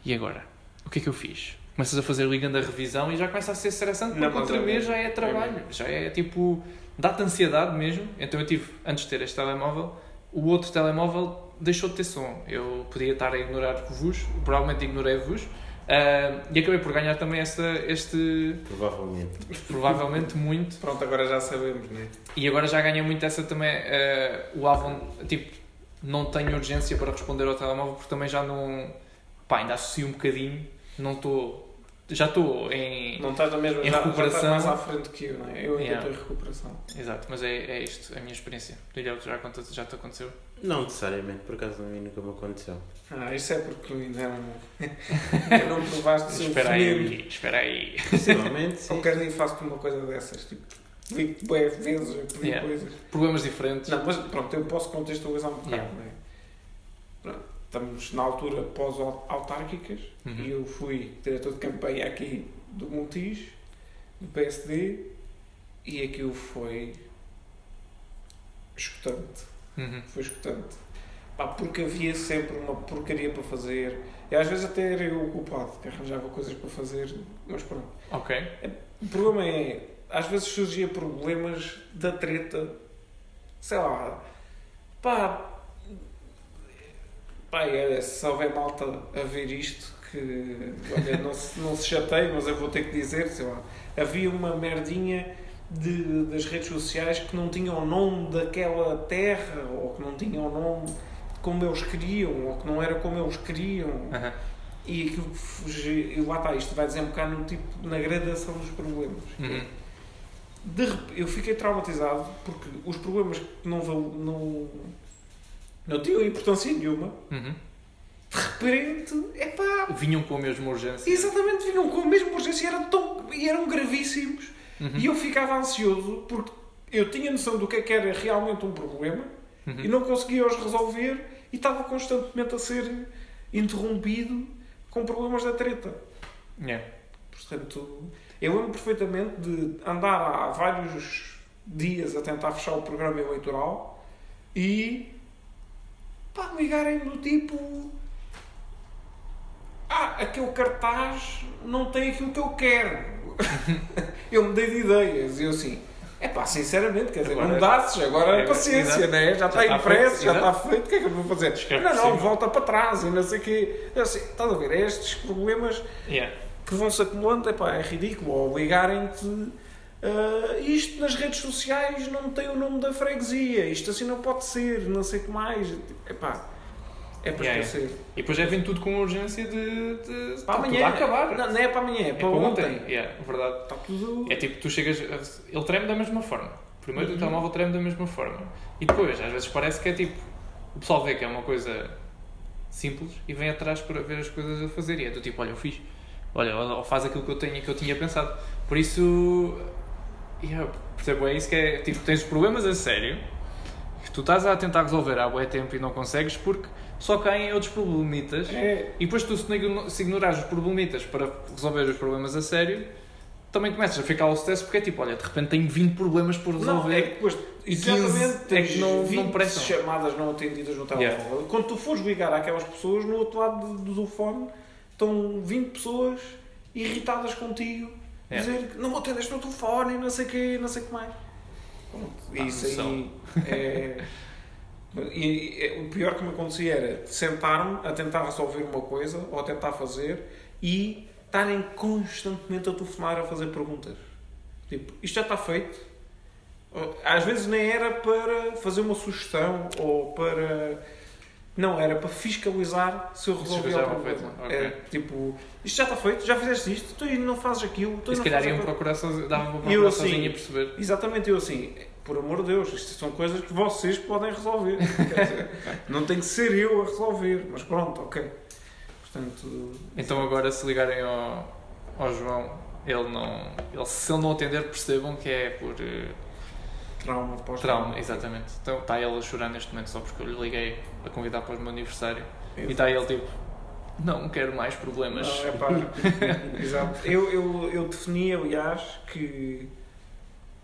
Speaker 1: e agora? O que é que eu fiz? Começas a fazer ligando a revisão e já começa a ser estressante porque o
Speaker 3: é
Speaker 1: tremer já é trabalho, já é tipo, dá-te ansiedade mesmo. Então eu tive, antes de ter este telemóvel, o outro telemóvel deixou de ter som. Eu podia estar a ignorar-vos, provavelmente ignorei-vos, ah, e acabei por ganhar também esta, este,
Speaker 2: Provavelmente.
Speaker 1: provavelmente muito,
Speaker 3: Pronto, agora já sabemos, não é?
Speaker 1: e agora já ganhei muito essa também, ah, o Avon, tipo, não tenho urgência para responder ao telemóvel porque também já não, pá, ainda associo um bocadinho, não estou, já estou em,
Speaker 3: Não estás na mesma,
Speaker 1: Em
Speaker 3: já,
Speaker 1: recuperação.
Speaker 3: mais à frente que eu, não é? Eu ainda
Speaker 1: Yeah.
Speaker 3: estou em recuperação.
Speaker 1: exato, mas é, é isto, a minha experiência. Guilherme, já, já te aconteceu?
Speaker 2: Não necessariamente, por acaso a mim nunca me aconteceu.
Speaker 3: Ah, isso é porque tu ainda não, não provaste o seu
Speaker 1: Espera aí, espera aí.
Speaker 2: Possivelmente, sim.
Speaker 3: Qualquer dia faço-te uma coisa dessas, tipo, ligo-te bem vezes a pedir
Speaker 1: Yeah.
Speaker 3: coisas.
Speaker 1: Problemas diferentes.
Speaker 3: Não, mas pronto, eu posso contextualizar um bocado,
Speaker 1: Yeah.
Speaker 3: não é? Pronto, estamos na altura pós-autárquicas
Speaker 1: Uhum.
Speaker 3: e eu fui diretor de campanha aqui do Montijo, do PSD, e aquilo foi escutante.
Speaker 1: Uhum.
Speaker 3: Foi escutante. Pá, porque havia sempre uma porcaria para fazer. E às vezes até era eu o culpado, que arranjava coisas para fazer, mas pronto.
Speaker 1: Ok.
Speaker 3: O problema é, às vezes surgia problemas da treta, sei lá, pá, pá, é, se houver malta a ver isto, que, olha, não se, não se chateie, mas eu vou ter que dizer, sei lá, havia uma merdinha de, das redes sociais que não tinham o nome daquela terra, ou que não tinham o nome como eles queriam, ou que não era como eles queriam,
Speaker 1: Aham.
Speaker 3: e aquilo fugi- e lá está, isto vai desembocar no tipo, na gradação dos problemas.
Speaker 1: Uhum.
Speaker 3: De eu fiquei traumatizado porque os problemas que não, não, não tinham importância nenhuma,
Speaker 1: Uhum.
Speaker 3: de repente, epá,
Speaker 1: Vinham com a mesma urgência.
Speaker 3: exatamente vinham com a mesma urgência e eram, tão, e eram gravíssimos.
Speaker 1: Uhum.
Speaker 3: E eu ficava ansioso porque eu tinha noção do que é que era realmente um problema
Speaker 1: Uhum.
Speaker 3: e não conseguia os resolver e estava constantemente a ser interrompido com problemas da treta.
Speaker 1: Yeah.
Speaker 3: Portanto, eu lembro perfeitamente de andar há vários dias a tentar fechar o programa eleitoral e pá, ligarem-me do tipo ah, aquele cartaz não tem aquilo que eu quero. eu mudei de ideias e eu assim, é pá, sinceramente, quer dizer,
Speaker 1: Agora-
Speaker 3: não dasses, agora é
Speaker 1: É,
Speaker 3: paciência,
Speaker 1: exato.
Speaker 3: né? já, está impresso, já está feito, o que é que eu vou fazer?
Speaker 1: Escreve
Speaker 3: não, não,
Speaker 1: cima.
Speaker 3: volta para trás e não sei o quê. Eu assim, estás a ver, é estes problemas
Speaker 1: Yeah.
Speaker 3: que vão se acumulando, epá, é ridículo. Ou ligarem-te ah, isto nas redes sociais não tem o nome da freguesia, isto assim não pode ser, não sei o que mais. Epá, é para
Speaker 1: Yeah,
Speaker 3: esquecer.
Speaker 1: E depois já vem tudo com urgência de. de
Speaker 3: Para amanhã.
Speaker 1: acabar.
Speaker 3: Não, não é para amanhã, é,
Speaker 1: É
Speaker 3: para,
Speaker 1: para
Speaker 3: ontem.
Speaker 1: ontem. Yeah, verdade.
Speaker 3: Está tudo.
Speaker 1: É tipo, tu chegas. Ele treme da mesma forma. Primeiro
Speaker 3: Uhum.
Speaker 1: o telemóvel treme da mesma forma. E depois, às vezes parece que é tipo. O pessoal vê que é uma coisa simples e vem atrás para ver as coisas a fazer. E é do tipo, olha, eu fiz. Olha, ou faz aquilo que eu, tenho, que eu tinha pensado. Por isso. Yeah, percebo, é isso que é. Tipo, tens problemas a sério que tu estás a tentar resolver há bué tempo e não consegues porque só caem outros problemitas.
Speaker 3: É,
Speaker 1: E depois tu, se igno- se ignorares os problemitas para resolver os problemas a sério, também começas a ficar ao stress porque é tipo, olha, de repente tenho 20 problemas por resolver.
Speaker 3: não, é que depois, exatamente,
Speaker 1: 15 é
Speaker 3: tens
Speaker 1: que não- não
Speaker 3: 20
Speaker 1: prestam.
Speaker 3: chamadas não atendidas no telemóvel. Quando tu fores ligar àquelas pessoas, no outro lado do- do telefone estão 20 pessoas irritadas contigo,
Speaker 1: É.
Speaker 3: dizer que não vou atender este telefone e não sei o quê, não sei o que mais. Pronto, isso aí é. E, e, o pior que me acontecia era sentar-me a tentar resolver uma coisa ou a tentar fazer e estarem constantemente a telefonar a fazer perguntas. Tipo, isto já está feito? Às vezes nem era para fazer uma sugestão ou para. Não, era para fiscalizar se eu resolvi
Speaker 1: já
Speaker 3: alguma
Speaker 1: foi
Speaker 3: coisa.
Speaker 1: feito, ok.
Speaker 3: É, tipo, isto já está feito, já fizeste isto, tu ainda não fazes aquilo, tu
Speaker 1: e se
Speaker 3: não
Speaker 1: calhar iam procurar sozinho, dava para
Speaker 3: eu
Speaker 1: procurar
Speaker 3: assim-
Speaker 1: sozinho e perceber.
Speaker 3: Exatamente, eu assim, por amor de Deus, isto são coisas que vocês podem resolver. Dizer, não tem que ser eu a resolver, mas pronto, ok. Portanto,
Speaker 1: Então agora se ligarem ao, ao João, ele não. Ele, se ele não atender, percebam que é por eh,
Speaker 3: trauma pós
Speaker 1: trauma, exatamente. Então está ele a chorar neste momento só porque eu lhe liguei a convidar para o meu aniversário. E
Speaker 3: Exato.
Speaker 1: está ele tipo, não quero mais problemas.
Speaker 3: Não, é pá. Exato. Eu, eu, eu defini, aliás, que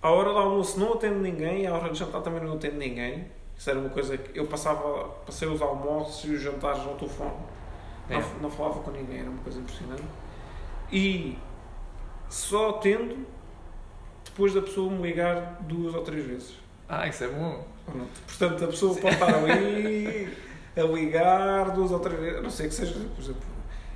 Speaker 3: à hora do almoço não atendo ninguém e à hora de jantar também não atendo ninguém. Isso era uma coisa que eu passava, passei os almoços e os jantares ao telefone.
Speaker 1: É.
Speaker 3: Não, não falava com ninguém, era uma coisa impressionante. E só atendo depois da pessoa me ligar duas ou três vezes.
Speaker 1: Ah, isso é bom.
Speaker 3: Pronto. Portanto, a pessoa pode estar ali a ligar duas ou três vezes. A não sei que seja, por exemplo,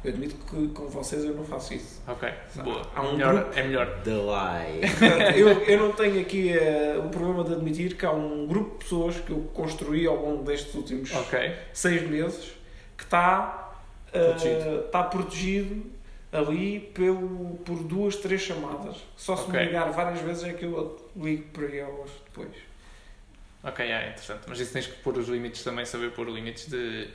Speaker 3: eu admito que com vocês eu não faço isso.
Speaker 1: Ok, boa.
Speaker 3: Há um
Speaker 1: melhor,
Speaker 3: grupo-
Speaker 1: É melhor.
Speaker 2: The Lie.
Speaker 3: Eu, eu não tenho aqui eh, o problema de admitir que há um grupo de pessoas que eu construí ao longo destes últimos
Speaker 1: Ok.
Speaker 3: seis meses que está, eh,
Speaker 1: Protegido.
Speaker 3: está protegido ali pelo, por duas, três chamadas. Só se
Speaker 1: Ok.
Speaker 3: me ligar várias vezes é que eu ligo para elas depois.
Speaker 1: Ok, é interessante. Mas isso tens que pôr os limites também, saber pôr os limites de.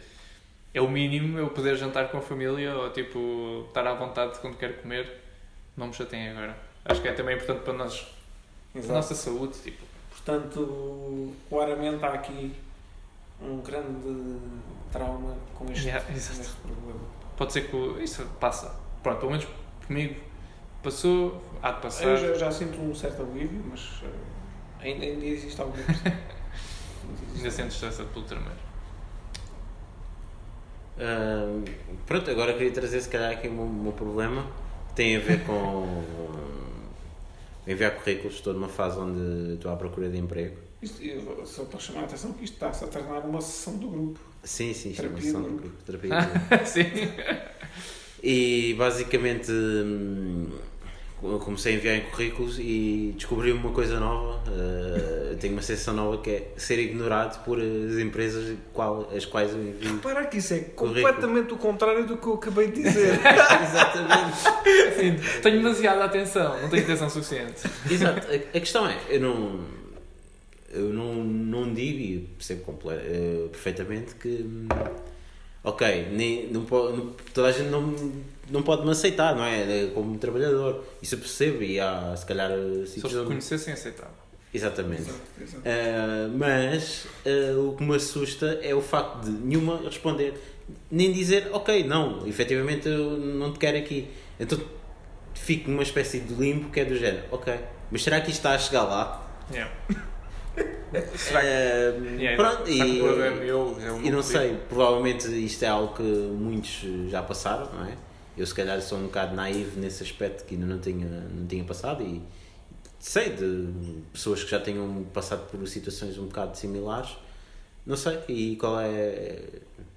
Speaker 1: É o mínimo eu poder jantar com a família ou tipo estar à vontade quando quero comer. Não me chateiem agora. Acho que é também importante para nós, para a nossa saúde. Tipo,
Speaker 3: Portanto, claramente há aqui um grande trauma com este,
Speaker 1: Yeah, exato.
Speaker 3: este problema.
Speaker 1: pode ser que isso passa. Pronto, pelo menos comigo passou, há de passar.
Speaker 3: Eu já, já sinto um certo alívio, mas eh, ainda, ainda existe alguma.
Speaker 1: Ainda sentes estressado pelo tremer.
Speaker 2: Ahm, pronto, agora queria trazer se calhar aqui o meu, o meu problema. Tem a ver com enviar currículos. Estou numa fase onde estou à procura de emprego.
Speaker 3: Isto, eu, só para chamar a atenção que isto está-se a tornar uma sessão do grupo.
Speaker 2: Sim, sim,
Speaker 3: Terapia
Speaker 2: chama-se
Speaker 3: de
Speaker 2: de
Speaker 3: grupo.
Speaker 2: grupo. Terapia de grupo.
Speaker 1: Sim.
Speaker 2: E basicamente hum, eu comecei a enviar em currículos e descobri uma coisa nova. eh, tenho uma sensação nova que é ser ignorado por as empresas qual, as quais eu envio.
Speaker 3: Repara que isso é
Speaker 2: Currículo.
Speaker 3: completamente o contrário do que eu acabei de dizer.
Speaker 2: Exatamente.
Speaker 1: Sim, tenho demasiada atenção, não tenho atenção suficiente.
Speaker 2: Exato. A, a questão é, eu não. Eu não, não digo e percebo eh, perfeitamente que. Ok, nem, não não- toda a gente não, não pode me aceitar, não é? Eh, Como trabalhador. Isso eu percebo e há se calhar
Speaker 1: Se
Speaker 2: sítios
Speaker 1: te
Speaker 2: onde-
Speaker 1: conhecessem, aceitava.
Speaker 2: Exatamente.
Speaker 3: Exato, exato.
Speaker 2: Uh, mas uh, o que me assusta é o facto de nenhuma responder, nem dizer, ok, não, efetivamente eu não te quero aqui. Então fico numa espécie de limbo que é do género, ok, mas será que isto está a chegar lá?
Speaker 1: Yeah. Yeah,
Speaker 2: pronto, e,
Speaker 1: é? É
Speaker 2: e não sei, provavelmente isto é algo que muitos já passaram, não é? Eu se calhar sou um bocado naivo nesse aspecto que ainda não tinha, não tinha passado e sei de pessoas que já tenham passado por situações um bocado similares. Não sei, e qual é,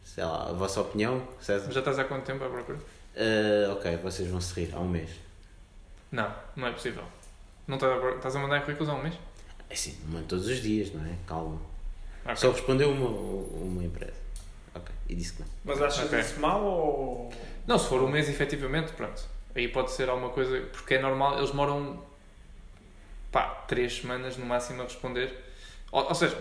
Speaker 2: sei lá, a vossa opinião, César?
Speaker 1: Já estás há quanto tempo à procura?
Speaker 2: Uh, ok, vocês vão se rir, há um mês.
Speaker 1: Não, não é possível. Não estás a, estás a mandar currículos há um mês?
Speaker 2: É assim, não é todos os dias, não é? Calma.
Speaker 1: Ok.
Speaker 2: Só respondeu uma, uma empresa. Ok, e disse que não.
Speaker 3: Mas achas
Speaker 1: Ok.
Speaker 3: isso mal ou.
Speaker 1: Não, se for um mês efetivamente, pronto. Aí pode ser alguma coisa, porque é normal, eles demoram pá, três semanas no máximo a responder. Ou, ou seja,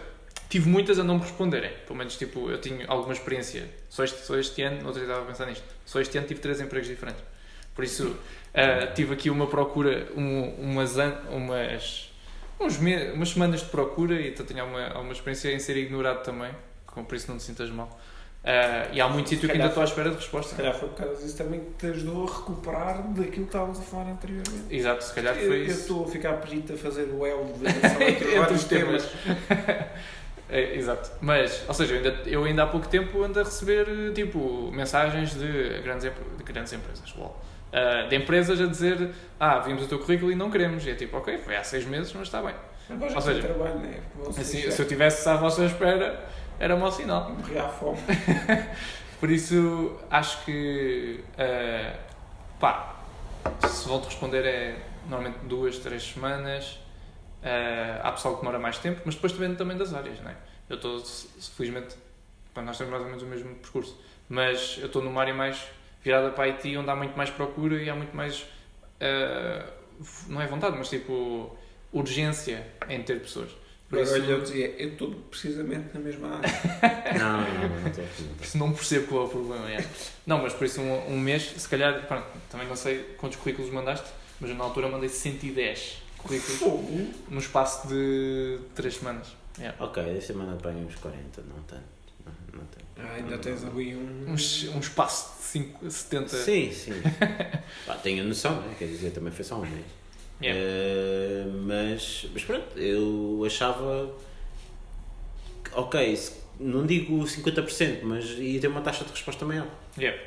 Speaker 1: tive muitas a não me responderem. Pelo menos tipo, eu tinha alguma experiência. Só este, só este ano, outro dia estava a pensar nisto, só este ano tive três empregos diferentes. Por isso, ah, tive aqui uma procura, um- umas, umas, uns me- umas semanas de procura e então tenho alguma, alguma experiência em ser ignorado também. Com, por isso não te sintas mal. Ah, e há muito sítio que ainda estou à espera de resposta.
Speaker 3: Se calhar foi por causa disso também que te ajudou a recuperar daquilo que estávamos a falar anteriormente.
Speaker 1: Exato, se calhar
Speaker 3: Eu
Speaker 1: foi
Speaker 3: eu
Speaker 1: isso.
Speaker 3: estou a ficar perito a fazer o elo de vários
Speaker 1: os temas. É, exato. Mas, ou seja, eu ainda, eu ainda há pouco tempo ando a receber tipo mensagens de grandes, de grandes empresas, lol. Ah, de empresas a dizer ah, vimos o teu currículo e não queremos. E é tipo, ok, foi há seis meses, mas está bem.
Speaker 3: Agora
Speaker 1: Ou
Speaker 3: tem
Speaker 1: seja,
Speaker 3: trabalho, né?
Speaker 1: Assim, se eu tivesse à vossa espera, era mau sinal.
Speaker 3: morri à fome.
Speaker 1: Por isso, acho que, ah, pá, se volto a responder é normalmente duas, três semanas. Ah, há pessoal que demora mais tempo, mas depois depende também das áreas, não é? Eu estou, felizmente, nós temos mais ou menos o mesmo percurso, mas eu estou numa área mais virada para a IT, onde há muito mais procura e há muito mais, ah, não é vontade, mas tipo, urgência em ter pessoas. Por
Speaker 3: Agora
Speaker 1: isso,
Speaker 3: olha, eu dizia, eu estou precisamente na mesma área.
Speaker 2: Não, não, não, não estou não
Speaker 1: percebo qual é o problema. É. Não, mas por isso um, um mês, se calhar, pronto, também não sei quantos currículos mandaste, mas eu na altura mandei 110 currículos
Speaker 3: Fogo!
Speaker 1: no espaço de 3 semanas. Yeah.
Speaker 2: Ok, mandado para aí uns 40, não tanto. Não, não tanto.
Speaker 3: Ah, ainda tens ali um.
Speaker 1: Um, um espaço de 5, 70.
Speaker 2: Sim, sim. Pá, tenho noção, né? quer dizer, também foi só um mês.
Speaker 1: Yeah.
Speaker 2: Eh, mas, mas pronto, eu achava que, ok, se- não digo 50%, mas ia ter uma taxa de resposta maior.
Speaker 1: Yeah.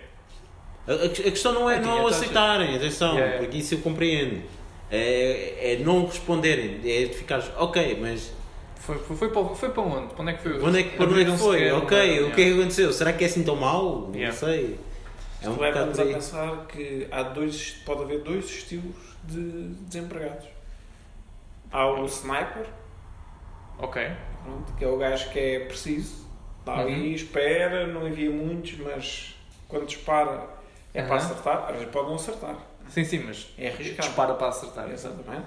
Speaker 2: A, a- a questão não é não
Speaker 1: taxa.
Speaker 2: aceitarem, atenção,
Speaker 1: Yeah, yeah.
Speaker 2: porque isso eu compreendo. É, é não responderem, é de ficar, ok, mas
Speaker 1: Foi, foi, foi, para, foi para onde? Para onde é que foi?
Speaker 2: onde é que, para onde é que foi?
Speaker 1: sequer
Speaker 2: Ok, o que é que aconteceu? Será que é assim tão mau?
Speaker 1: Yeah.
Speaker 2: Não sei. É um
Speaker 3: leva-nos a pensar que há dois, pode haver dois estilos de desempregados. Há o sniper,
Speaker 1: Ok.
Speaker 3: pronto, que é o gajo que é preciso, está ali,
Speaker 1: Uhum.
Speaker 3: espera, não envia muitos, mas quando dispara é para
Speaker 1: Aham.
Speaker 3: acertar. Às vezes pode não acertar,
Speaker 1: Sim, sim, mas
Speaker 3: é arriscado.
Speaker 1: dispara para acertar.
Speaker 3: Exatamente.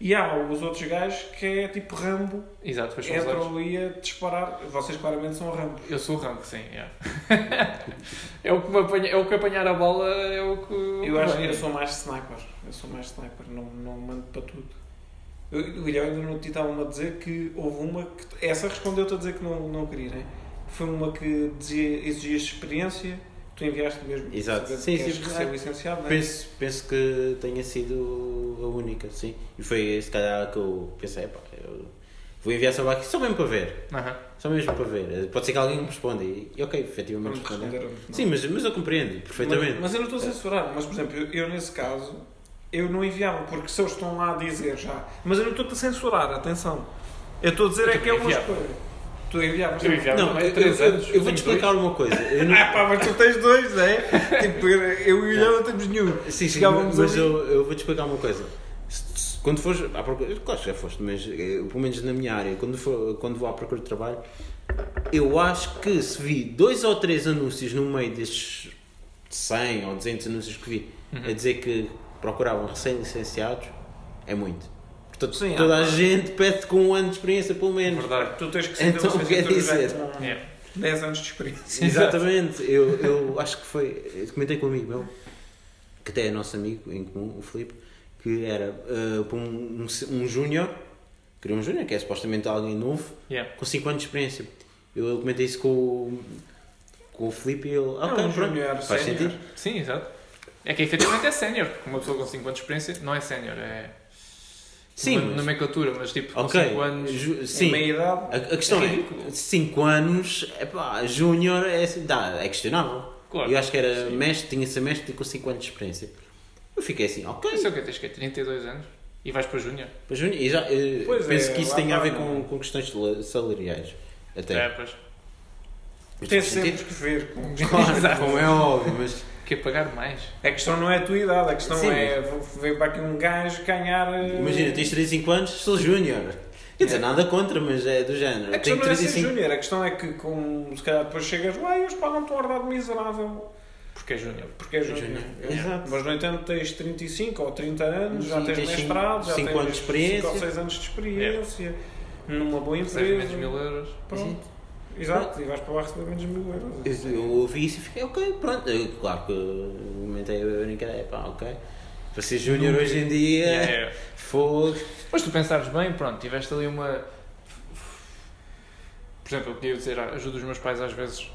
Speaker 3: E há os outros gajos que é tipo Rambo,
Speaker 1: Exato, olhos.
Speaker 3: entram ali a disparar. Vocês claramente são Rambo.
Speaker 1: Eu sou o Rambo, sim. yeah. é, o que me apanha, é o que apanhar a bola, é o que.
Speaker 3: Eu acho que eu sou mais sniper. Eu sou mais sniper, não, não mando para tudo. Eu, o Guilherme ainda no estava-me a dizer que houve uma que. Essa respondeu-te a dizer que não, não queria, né? Foi uma que dizia, exigias experiência, tu enviaste mesmo.
Speaker 2: Exato.
Speaker 3: saber
Speaker 2: Sim, sim,
Speaker 3: ser licenciado, né?
Speaker 2: Penso, penso que tenha sido a única, sim. E foi se calhar que eu pensei, pá, eu vou enviar só aqui só mesmo para ver. Só mesmo para ver. Pode ser que alguém me responda e, ok, efetivamente
Speaker 3: Vamos
Speaker 2: respondeu.
Speaker 3: responder a- não.
Speaker 2: Sim, mas, mas eu compreendo perfeitamente.
Speaker 3: Mas, mas eu não estou a censurar. Mas, por exemplo, eu, eu nesse caso, eu não enviava, porque se eles estão lá a dizer já. Mas eu não estou a censurar, atenção. Eu estou a dizer
Speaker 1: Eu
Speaker 3: é que é uma escolha. Tu enviavas.
Speaker 1: Eu enviava.
Speaker 2: não,
Speaker 1: também,
Speaker 2: eu,
Speaker 1: três
Speaker 2: eu-
Speaker 1: anos,
Speaker 2: eu vou-te
Speaker 1: tenho
Speaker 2: explicar uma coisa. Eu não,
Speaker 3: Ah pá, mas tu tens dois, é? tipo, eu e o não temos nenhum.
Speaker 2: sim, sim, mas
Speaker 3: ali-
Speaker 2: eu, eu vou-te explicar uma coisa. Quando fores à procura, claro que já foste, mas eh, pelo menos na minha área, quando, for, quando vou à procura de trabalho, eu acho que se vi dois ou três anúncios no meio destes 100 ou 200 anúncios que vi
Speaker 1: Uhum.
Speaker 2: a dizer que procuravam recém-licenciados, é muito. Portanto,
Speaker 3: Sim,
Speaker 2: toda
Speaker 3: há-
Speaker 2: a gente pede com um ano de experiência, pelo menos.
Speaker 1: Verdade.
Speaker 3: Tu tens que ser
Speaker 2: Então,
Speaker 3: licenciatura
Speaker 2: quer dizer-
Speaker 3: já com
Speaker 1: Yeah.
Speaker 3: 10 anos de experiência.
Speaker 2: Exatamente, eu, eu acho que foi. Eu comentei com um amigo meu, que até é nosso amigo em comum, o Filipe, que era uh, para um, um, um júnior queria um júnior, que é supostamente alguém novo,
Speaker 1: Yeah.
Speaker 2: com 5 anos de experiência. Eu comentei isso com, o- com o Felipe e ele, ok,
Speaker 3: um
Speaker 2: pronto,
Speaker 3: júnior
Speaker 2: faz sentido.
Speaker 1: Sim, exato. É que efetivamente é sénior, porque uma pessoa com 5 anos de experiência não é sénior, é
Speaker 2: Sim,
Speaker 1: uma
Speaker 2: mas-
Speaker 1: nomenclatura, mas tipo, com
Speaker 2: ok,
Speaker 1: 5 anos.
Speaker 2: ju-
Speaker 3: Em
Speaker 2: sim,
Speaker 3: meia idade.
Speaker 2: a, a questão
Speaker 1: É
Speaker 2: é,
Speaker 1: ridículo.
Speaker 2: 5 anos, epá, júnior é, dá, é questionável.
Speaker 1: Claro.
Speaker 2: Eu acho que era
Speaker 3: Sim.
Speaker 2: mestre, tinha que ser mestre com 5 anos de experiência. Eu fiquei assim, ok,
Speaker 1: Não sei o que tens que é 32 anos e vais para Júnior.
Speaker 2: Para Júnior, e já, eh,
Speaker 3: Pois
Speaker 2: penso
Speaker 3: é,
Speaker 2: que isso tem a ver
Speaker 3: está,
Speaker 2: com, com questões sala- salariais. Até.
Speaker 1: É, pois.
Speaker 2: Mas
Speaker 3: Tem sempre
Speaker 2: sentido.
Speaker 3: que ver com.
Speaker 2: Claro, como é óbvio, mas
Speaker 1: Que é pagar mais.
Speaker 3: A questão não é a tua idade, a questão
Speaker 2: Sim,
Speaker 3: é vou- veio para aqui um gajo ganhar. eh,
Speaker 2: imagina, tens 35 anos, sou júnior. Quer dizer,
Speaker 3: É.
Speaker 2: nada contra, mas é do género.
Speaker 3: A questão
Speaker 2: Tenho
Speaker 3: não é ser
Speaker 2: 35.
Speaker 3: júnior, a questão é que com, se calhar depois chegas lá e eles pagam-te um ordenado miserável
Speaker 1: Porque é Júnior.
Speaker 3: porque é júnior.
Speaker 2: Júnior.
Speaker 3: É.
Speaker 2: Exato.
Speaker 3: Mas no entanto tens 35 ou 30 anos, já
Speaker 2: Sim,
Speaker 3: tens
Speaker 2: tens cinco-
Speaker 3: mestrado, já tens
Speaker 2: anos de experiência.
Speaker 3: 5 ou 6 anos de experiência, numa boa empresa.
Speaker 1: menos mil euros.
Speaker 3: Pronto. Exato, e vais para lá receber menos mil euros.
Speaker 2: Eu, eu ouvi isso e fiquei, ok, pronto. Eu, claro que eu comentei a brincadeira, pá, ok. Para ser júnior hoje em dia,
Speaker 1: Yeah, yeah.
Speaker 2: fogo.
Speaker 1: Mas tu pensares bem, pronto, tiveste ali uma. Por exemplo, eu podia dizer, ajudo os meus pais às vezes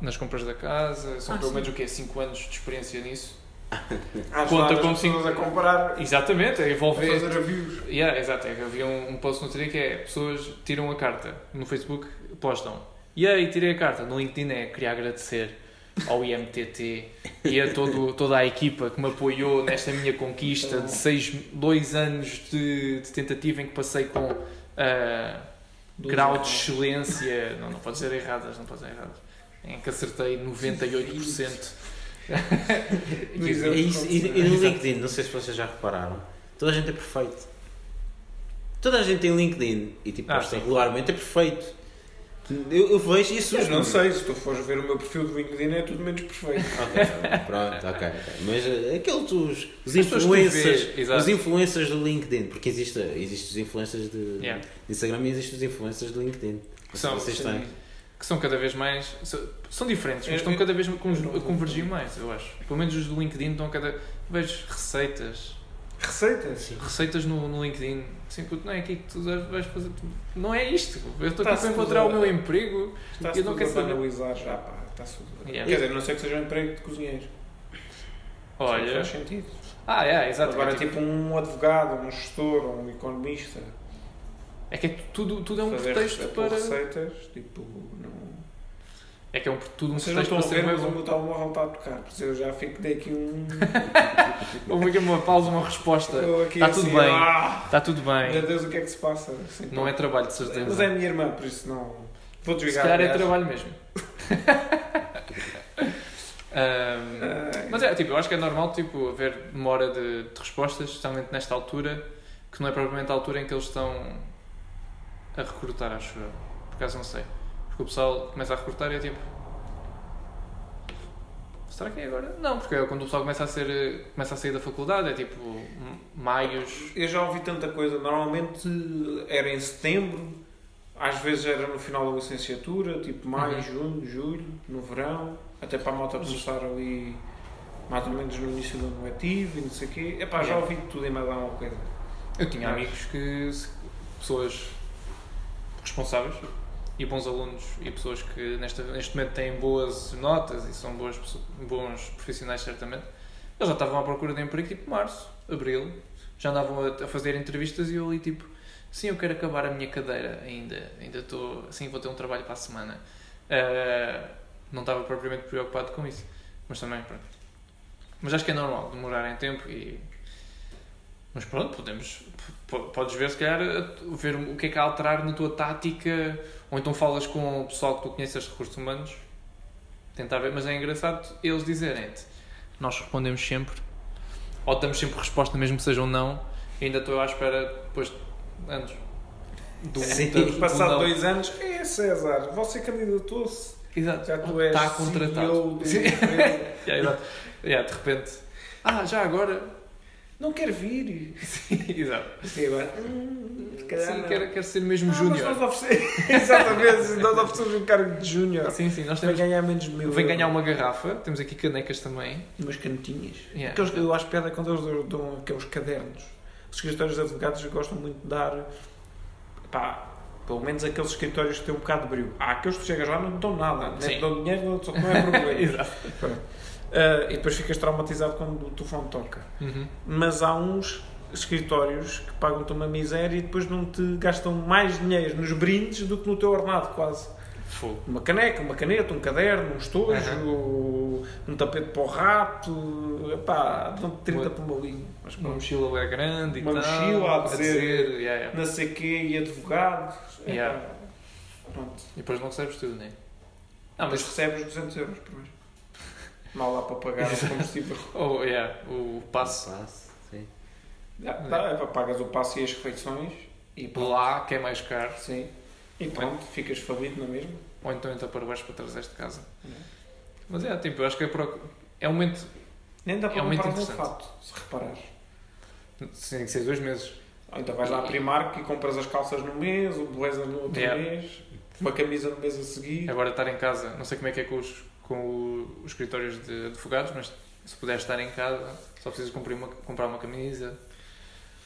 Speaker 1: nas compras da casa, são
Speaker 2: Ah,
Speaker 1: pelo
Speaker 2: sim.
Speaker 1: menos o quê? 5 anos de experiência nisso.
Speaker 3: Às
Speaker 1: Conta
Speaker 3: pessoas
Speaker 1: cinco-
Speaker 3: a comprar,
Speaker 1: Exatamente, é
Speaker 3: a
Speaker 1: envolver.
Speaker 3: fazer reviews.
Speaker 1: Yeah, exato, é havia um, um post no dia que é pessoas tiram a carta no Facebook, postam. E aí, tirei a carta. No LinkedIn é queria agradecer ao IMTT e a todo, toda a equipa que me apoiou nesta minha conquista de seis, dois anos de, de tentativa em que passei com ah, grau de excelência. Não, não pode ser erradas, não pode ser erradas. Em que acertei 98%.
Speaker 3: No
Speaker 2: É isso, e, e no LinkedIn, não sei se vocês já repararam, toda a gente é perfeito. Toda a gente tem LinkedIn e tipo,
Speaker 1: Ah,
Speaker 2: posta regularmente, é perfeito. Eu, eu vejo isso.
Speaker 3: Mas não sei, se tu fores ver o meu perfil do LinkedIn é tudo menos perfeito.
Speaker 2: Ok, pronto, ok, ok. Mas eh, aqueles os, os
Speaker 1: que
Speaker 2: influencers,
Speaker 1: vês,
Speaker 2: os influencers do LinkedIn, porque existe, existe os influencers de,
Speaker 1: Yeah.
Speaker 2: de Instagram e existem os influencers do LinkedIn. Sei
Speaker 1: São,
Speaker 2: vocês têm.
Speaker 1: que são cada vez mais. São, são diferentes, mas estão cada vez a convergir mais, eu acho. Pelo menos os do LinkedIn estão cada. Vejo receitas.
Speaker 3: Receitas?
Speaker 1: Receitas no, no LinkedIn. Sim, puto, não é aqui que tu vais fazer. Não é isto. Eu estou aqui para encontrar o meu emprego. Eu não quero saber.
Speaker 3: banalizar já, pá. Está-se tudo.
Speaker 1: Yeah.
Speaker 3: Quer dizer, não sei que seja um emprego de cozinheiro.
Speaker 1: Olha.
Speaker 3: Faz sentido.
Speaker 1: Ah, é, exato.
Speaker 3: Agora,
Speaker 1: tipo,
Speaker 3: um advogado, um gestor, um economista.
Speaker 1: é que é tudo, tudo é um
Speaker 3: fazer
Speaker 1: pretexto para.
Speaker 3: receitas, tipo, não...
Speaker 1: É que é um, tudo um
Speaker 3: Vocês
Speaker 1: pretexto para
Speaker 3: a
Speaker 1: ser
Speaker 3: ver,
Speaker 1: bem
Speaker 3: mas o meu telemóvel está a tocar. Por isso eu já fico, dei aqui um...
Speaker 1: Houve uma pausa, uma resposta. Está tudo
Speaker 3: assim,
Speaker 1: bem.
Speaker 3: ah,
Speaker 1: Está tudo
Speaker 3: Meu
Speaker 1: bem.
Speaker 3: Deus, o que é que se passa? Assim,
Speaker 1: Não é trabalho, de certeza.
Speaker 3: Mas é a minha irmã, por isso não... Vou
Speaker 1: Se
Speaker 3: desligar.
Speaker 1: calhar é trabalho mesmo.
Speaker 3: Ai.
Speaker 1: mas é, tipo, eu acho que é normal tipo, haver demora de, de respostas, especialmente nesta altura, que não é propriamente a altura em que eles estão a recrutar, acho eu. Por acaso não sei. Porque o pessoal começa a recrutar e é tipo. Será que é agora? Não, porque é quando o pessoal começa a, ser, começa a sair da faculdade, é tipo maios.
Speaker 3: Eu já ouvi tanta coisa. Normalmente era em setembro, às vezes era no final da licenciatura, tipo maio,
Speaker 1: Uhum.
Speaker 3: junho, julho, no verão, até para a malta começar ali mais ou menos no início do ano letivo e não sei o quê. Epá, já ouvi tudo e mais alguma coisa.
Speaker 1: Eu tinha
Speaker 3: Mas-
Speaker 1: amigos que. pessoas responsáveis e bons alunos e pessoas que neste, neste momento têm boas notas e são boas, bons profissionais, certamente. Eles já estavam à procura de emprego tipo março, abril. Já andavam a, a fazer entrevistas e eu ali tipo. Sim, eu quero acabar a minha cadeira ainda. Ainda estou. Assim, vou ter um trabalho para a semana. Ah, não estava propriamente preocupado com isso. Mas também, pronto. Mas acho que é normal demorar em tempo e. Mas pronto, podemos. Podes ver, se calhar, ver o que é que há a alterar na tua tática, ou então falas com o pessoal que tu conheces de recursos humanos, tentar ver, mas é engraçado eles dizerem-te. Nós respondemos sempre, ou damos sempre resposta, mesmo que seja um não, e ainda estou à espera depois de anos. Do,
Speaker 2: Sim.
Speaker 1: do- do
Speaker 3: Passado
Speaker 1: não.
Speaker 3: dois anos, é César, você candidatou-se.
Speaker 1: Exato.
Speaker 3: Já tu és
Speaker 1: Está contratado.
Speaker 3: CEO do.
Speaker 1: Yeah, exato. Yeah, de repente. Ah, já agora.
Speaker 3: Não quer vir.
Speaker 1: exato.
Speaker 3: E agora, hum, calhar
Speaker 1: Sim,
Speaker 3: não.
Speaker 1: quero, quero ser mesmo
Speaker 3: Ah,
Speaker 1: júnior.
Speaker 3: nós oferecemos, exatamente, nós oferecemos um cargo de júnior.
Speaker 1: Sim, sim, nós temos.
Speaker 3: ganhar menos mil
Speaker 1: Vem ganhar uma garrafa, temos aqui canecas também.
Speaker 3: umas canetinhas.
Speaker 1: Yeah.
Speaker 3: Aqueles, eu acho piada quando eles dão aqueles cadernos. Os escritórios de advogados gostam muito de dar pá, pelo menos aqueles escritórios que têm um bocado de brilho. Há aqueles que chegas lá não dão nada, nem
Speaker 1: Sim.
Speaker 3: te dão dinheiro, só que não é problema.
Speaker 1: Exato.
Speaker 3: Ah, e depois ficas traumatizado quando o telefone toca.
Speaker 1: Uhum.
Speaker 3: Mas há uns escritórios que pagam-te uma miséria e depois não te gastam mais dinheiro nos brindes do que no teu ordenado, quase. Uma caneca, uma caneta, um caderno, um estojo, um tapete para o rato, epá, dão-te 30
Speaker 1: Uma-
Speaker 3: por uma linha. Mas
Speaker 1: Uma mochila é grande e
Speaker 3: Uma
Speaker 1: tal.
Speaker 3: mochila a
Speaker 1: a
Speaker 3: dizer-
Speaker 1: dizer, yeah, yeah.
Speaker 3: Não sei quê, e advogados. epá,
Speaker 1: Yeah.
Speaker 3: Pronto.
Speaker 1: E depois não recebes tudo, né? Não,
Speaker 3: mas. recebes 200 euros por mês. Mal lá para pagar o combustível.
Speaker 1: Oh, yeah, o passo
Speaker 2: Passo, sim.
Speaker 3: Já, tá, é para pagas o passo e as refeições e pronto.
Speaker 1: lá, que é mais caro.
Speaker 3: Sim. E pronto, ficas falido na mesma.
Speaker 1: Ou então entra para baixo para trazeres de casa.
Speaker 3: Yeah.
Speaker 1: Mas é, tipo, eu acho que é, por... é um momento.
Speaker 3: Nem dá para
Speaker 1: É muito
Speaker 3: comprar um fato, se reparares.
Speaker 1: Tem que ser dois meses.
Speaker 3: Ou então vais lá à Primark e compras as calças no mês, o blazer no outro
Speaker 1: Yeah.
Speaker 3: mês, uma camisa no mês a seguir.
Speaker 1: Agora estar em casa, não sei como é que é com os, com o- os escritórios de advogados, mas se puderes estar em casa, só precisas comprar uma, comprar uma camisa.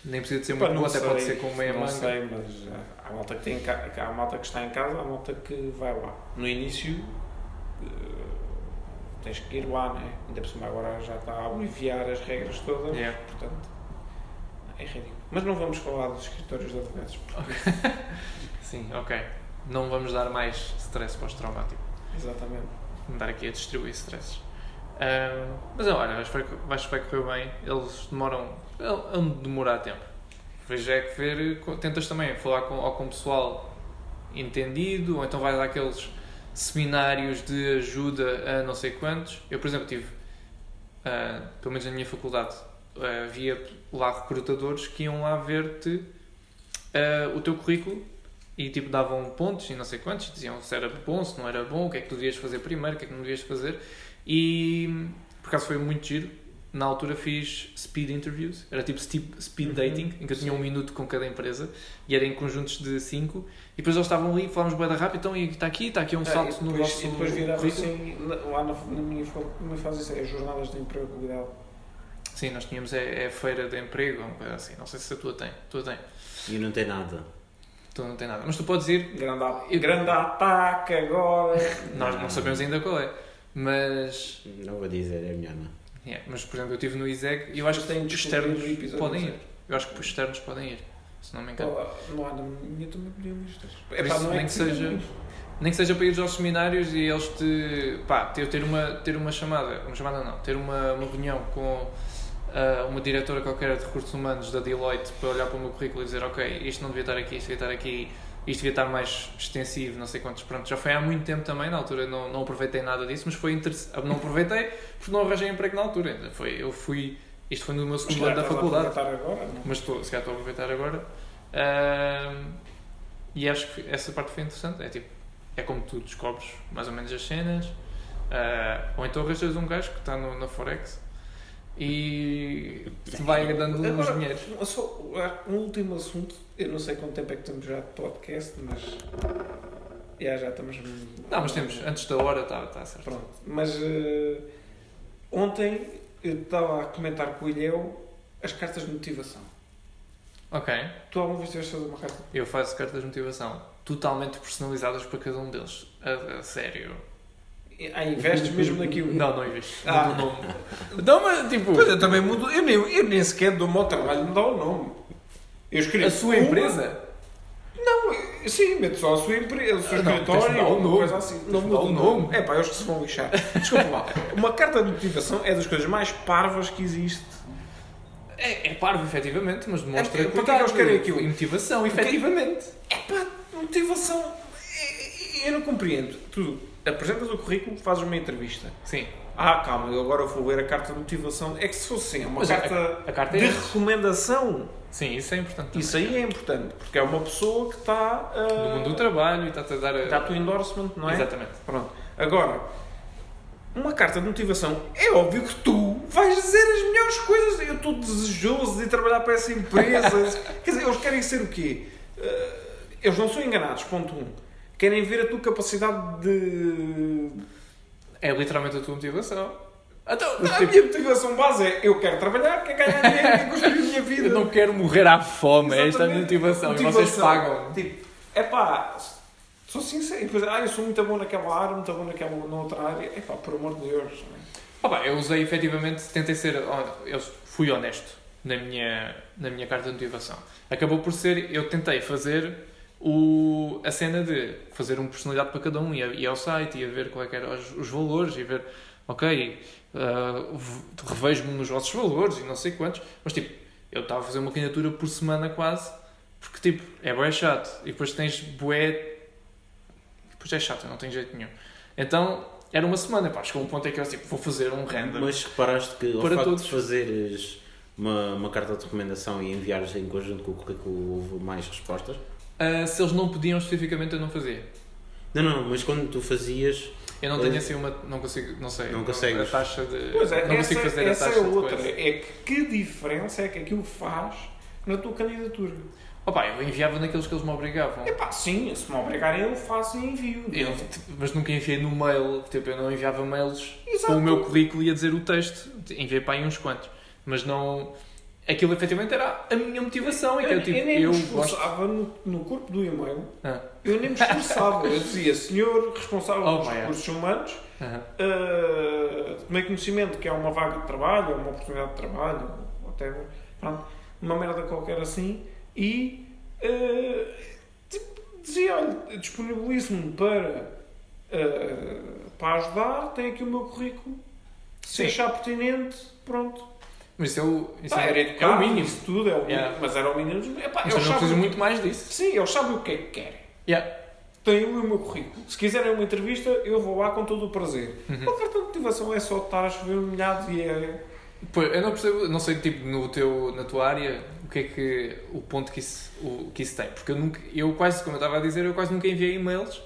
Speaker 1: Nem precisa de ser muito
Speaker 3: não
Speaker 1: boa, até pode ser com meia
Speaker 3: não
Speaker 1: manga.
Speaker 3: sei, mas ah, há malta que tem há malta que está em casa, há malta que vai lá. No início eh, tens que ir lá, né? Ainda por cima agora já está a aliviar as regras todas,
Speaker 1: Yeah.
Speaker 3: portanto é ridículo. Mas não vamos falar dos escritórios de advogados.
Speaker 1: Sim, ok. Não vamos dar mais stress pós-traumático.
Speaker 3: Exatamente.
Speaker 1: Andar aqui a distribuir stresses. Ahm, mas olha, acho que vai, acho que vai correr bem. Eles demoram. Vão demorar tempo. Veja é que ver. Tentas também falar com, ou com pessoal entendido, ou então vais àqueles seminários de ajuda a não sei quantos. Eu, por exemplo, tive, ah, pelo menos na minha faculdade, ah, havia lá recrutadores que iam lá ver-te ah, o teu currículo e tipo davam pontos e não sei quantos, diziam se era bom, se não era bom, o que é que tu devias fazer primeiro, o que é que não devias fazer. E por acaso foi muito giro. Na altura fiz speed interviews, era tipo speed
Speaker 3: Uhum,
Speaker 1: dating, em que eu tinha um minuto com cada empresa e era em conjuntos de cinco. E depois eles estavam ali, falámos bem rápido, então e está aqui, está aqui um
Speaker 3: Ah,
Speaker 1: salto no
Speaker 3: depois,
Speaker 1: vosso
Speaker 3: e depois
Speaker 1: currículo.
Speaker 3: assim, lá na, na minha como faz isso? É jornadas de empregabilidade.
Speaker 1: Sim, nós tínhamos é, é feira de emprego, coisa assim. Não sei se a tua tem. A tua tem.
Speaker 2: E não tem nada.
Speaker 1: Tu não tem nada. Mas tu podes ir.
Speaker 3: Grande, a-
Speaker 1: Eu-
Speaker 3: grande ataque agora.
Speaker 1: Nós não sabemos ainda qual é. Mas.
Speaker 2: Não vou dizer, é melhor não.
Speaker 1: yeah, mas, por exemplo, eu estive no ISEG e eu acho que
Speaker 3: Tem
Speaker 1: externos podem ir. Eu acho que os externos podem ir. Se não me engano.
Speaker 3: Oh, Não há na minha também podiam isto.
Speaker 1: Por isso, nem que seja- Nem que seja para ir aos seminários e eles te. pá, ter, ter, uma, ter uma chamada. Uma chamada não. Ter uma, uma reunião com ah, uma diretora qualquer de recursos humanos da Deloitte para olhar para o meu currículo e dizer: Ok, isto não devia estar aqui, isto devia estar aqui. Isto devia estar mais extensivo, não sei quantos. Pronto, já foi há muito tempo também, na altura não, não aproveitei nada disso, mas foi interessante. Não aproveitei porque não arranjei emprego na altura. Foi, eu fui. Isto foi no meu segundo ano da faculdade.
Speaker 3: agora?
Speaker 1: Mas estou, se calhar estou a aproveitar agora. Ahm, e acho que essa parte foi interessante. É tipo, é como tu descobres mais ou menos as cenas. ah, ou então arranjas um gajo que está no, na Forex e te vai dando uns
Speaker 3: Agora,
Speaker 1: dinheiros.
Speaker 3: Só um último assunto. Eu não sei quanto tempo é que temos já de podcast, mas. Já, já estamos.
Speaker 1: Não, mas temos, antes da hora está tá certo.
Speaker 3: Pronto. Mas eh, ontem eu estava a comentar com o Ilhéu as cartas de motivação.
Speaker 1: Ok,
Speaker 3: Tu alguma vez tiveste a fazer uma carta?
Speaker 1: eu faço cartas de motivação totalmente personalizadas para cada um deles. A, a sério.
Speaker 3: Ah, investes mesmo naquilo?
Speaker 1: Não, não invisto.
Speaker 3: Ah.
Speaker 1: Mudo o nome. Não, mas tipo.
Speaker 3: Pois eu também mudo. Eu nem, eu nem sequer dou-me ao trabalho de me dar o nome. Eu escrevo.
Speaker 1: A sua empresa?
Speaker 3: Não, sim, meto só a sua empresa, o seu
Speaker 1: Ah, não,
Speaker 3: escritório,
Speaker 1: tens de dar o
Speaker 3: ou
Speaker 1: nome.
Speaker 3: coisa assim. Não muda o nome. É pá, eles que se vão lixar. Desculpa lá. Uma carta de motivação é das coisas mais parvas que existe.
Speaker 1: É, é parvo, efetivamente, mas demonstra
Speaker 3: É, para que é que eles querem aquilo?
Speaker 1: E motivação, efetivamente.
Speaker 3: É pá, motivação. é- é- Eu não compreendo. Tu apresentas o currículo, fazes uma entrevista.
Speaker 1: Sim.
Speaker 3: Ah, calma, eu agora vou ler a carta de motivação. É que se fosse assim, uma
Speaker 1: Mas a-
Speaker 3: carta,
Speaker 1: a carta é
Speaker 3: de
Speaker 1: isso.
Speaker 3: recomendação,
Speaker 1: Sim, isso é importante.
Speaker 3: isso aí é importante, porque é uma pessoa que está ah,
Speaker 1: No mundo do trabalho e está-te a dar. a-
Speaker 3: dá-te o endorsement, não é?
Speaker 1: Exatamente.
Speaker 3: Pronto. Agora, uma carta de motivação, é óbvio que tu vais dizer as melhores coisas. Eu estou desejoso de ir trabalhar para essa empresa. Quer dizer, eles querem ser o quê? Eh, eles não são enganados, ponto um. Querem ver a tua capacidade de.
Speaker 1: É literalmente a tua motivação. Então,
Speaker 3: A minha motivação base é eu quero trabalhar, quero ganhar dinheiro, quero construir a minha vida.
Speaker 1: eu não quero morrer à fome, esta é a
Speaker 3: Exatamente.
Speaker 1: motivação. E vocês pagam.
Speaker 3: Tipo, é pá, sou sincero. E depois, ah, eu sou muito bom naquela área, muito bom naquela noutra área. É pá, por amor de Deus. é?
Speaker 1: Ah, pá, eu usei efetivamente, tentei ser. Eu fui honesto na minha, na minha carta de motivação. Acabou por ser. Eu tentei fazer o, a cena de fazer uma personalidade para cada um. Ia, ia ao site, ia ver qual é que eram os, os valores, ia ver. Ok, v- revejo-me nos vossos valores e não sei quantos. Mas tipo, eu estava a fazer uma candidatura por semana quase. Porque tipo, é bué chato. E depois tens bué. Depois é chato, não tem jeito nenhum. Então, era uma semana, pá. Chegou um ponto em que eu tipo, vou fazer um random.
Speaker 2: Mas reparaste que ao
Speaker 1: Para
Speaker 2: facto
Speaker 1: todos.
Speaker 2: de fazeres uma, uma carta de recomendação e enviares em conjunto com o currículo houve mais respostas?
Speaker 1: Ah, se eles não pediam especificamente, eu não fazia.
Speaker 2: Não, não, mas quando tu fazias,
Speaker 1: Eu não tenho
Speaker 2: Eh,
Speaker 1: assim uma. Não consigo. Não sei.
Speaker 2: Não consegues.
Speaker 1: A taxa de.
Speaker 3: Pois é,
Speaker 1: não
Speaker 3: essa,
Speaker 1: consigo fazer
Speaker 3: essa
Speaker 1: a taxa
Speaker 3: é
Speaker 1: de
Speaker 3: outra.
Speaker 1: coisa.
Speaker 3: É que que diferença é que aquilo faz na tua candidatura?
Speaker 1: Opa, eu enviava naqueles que eles me obrigavam.
Speaker 3: É pá, sim, se me obrigarem eu faço e envio.
Speaker 1: Eu, tipo, mas nunca enviei no mail. Tipo, eu não enviava mails
Speaker 3: Exato.
Speaker 1: com o meu currículo e a dizer o texto. Enviei para aí uns quantos. Mas não. Aquilo efetivamente era a minha motivação. É que eu, tipo,
Speaker 3: eu nem
Speaker 1: eu
Speaker 3: me
Speaker 1: gosto.
Speaker 3: esforçava no, no corpo do e-mail.
Speaker 1: Ah,
Speaker 3: Eu nem me esforçava. Eu dizia, senhor responsável
Speaker 1: Oh, é.
Speaker 3: recursos humanos,
Speaker 1: aham.
Speaker 3: uh, tomei conhecimento que há uma vaga de trabalho, uma oportunidade de trabalho, até pronto, uma merda qualquer assim, e uh, tipo, dizia, olha, disponibilizo-me para, uh, para ajudar, tenho aqui o meu currículo, se
Speaker 1: Sim.
Speaker 3: achar pertinente, pronto.
Speaker 1: Mas isso é o, isso
Speaker 3: Pá,
Speaker 1: é,
Speaker 3: era
Speaker 1: é
Speaker 3: educado,
Speaker 1: o mínimo.
Speaker 3: isso tudo, é o mínimo,
Speaker 1: Yeah.
Speaker 3: mas era o mínimo. Epá,
Speaker 1: Mas
Speaker 3: eles sabem-
Speaker 1: muito mais disso.
Speaker 3: Sim, eles sabem o que é que querem.
Speaker 1: Yeah.
Speaker 3: Têm o meu currículo. Se quiserem uma entrevista, eu vou lá com todo o prazer.
Speaker 1: Uhum.
Speaker 3: A carta de motivação é só estar a chover molhado e é.
Speaker 1: Pois, eu não percebo, não sei, tipo, no teu, na tua área, o que é que, o ponto que isso, o, que isso tem. Porque eu nunca, eu quase, como eu estava a dizer, eu quase nunca enviei e-mails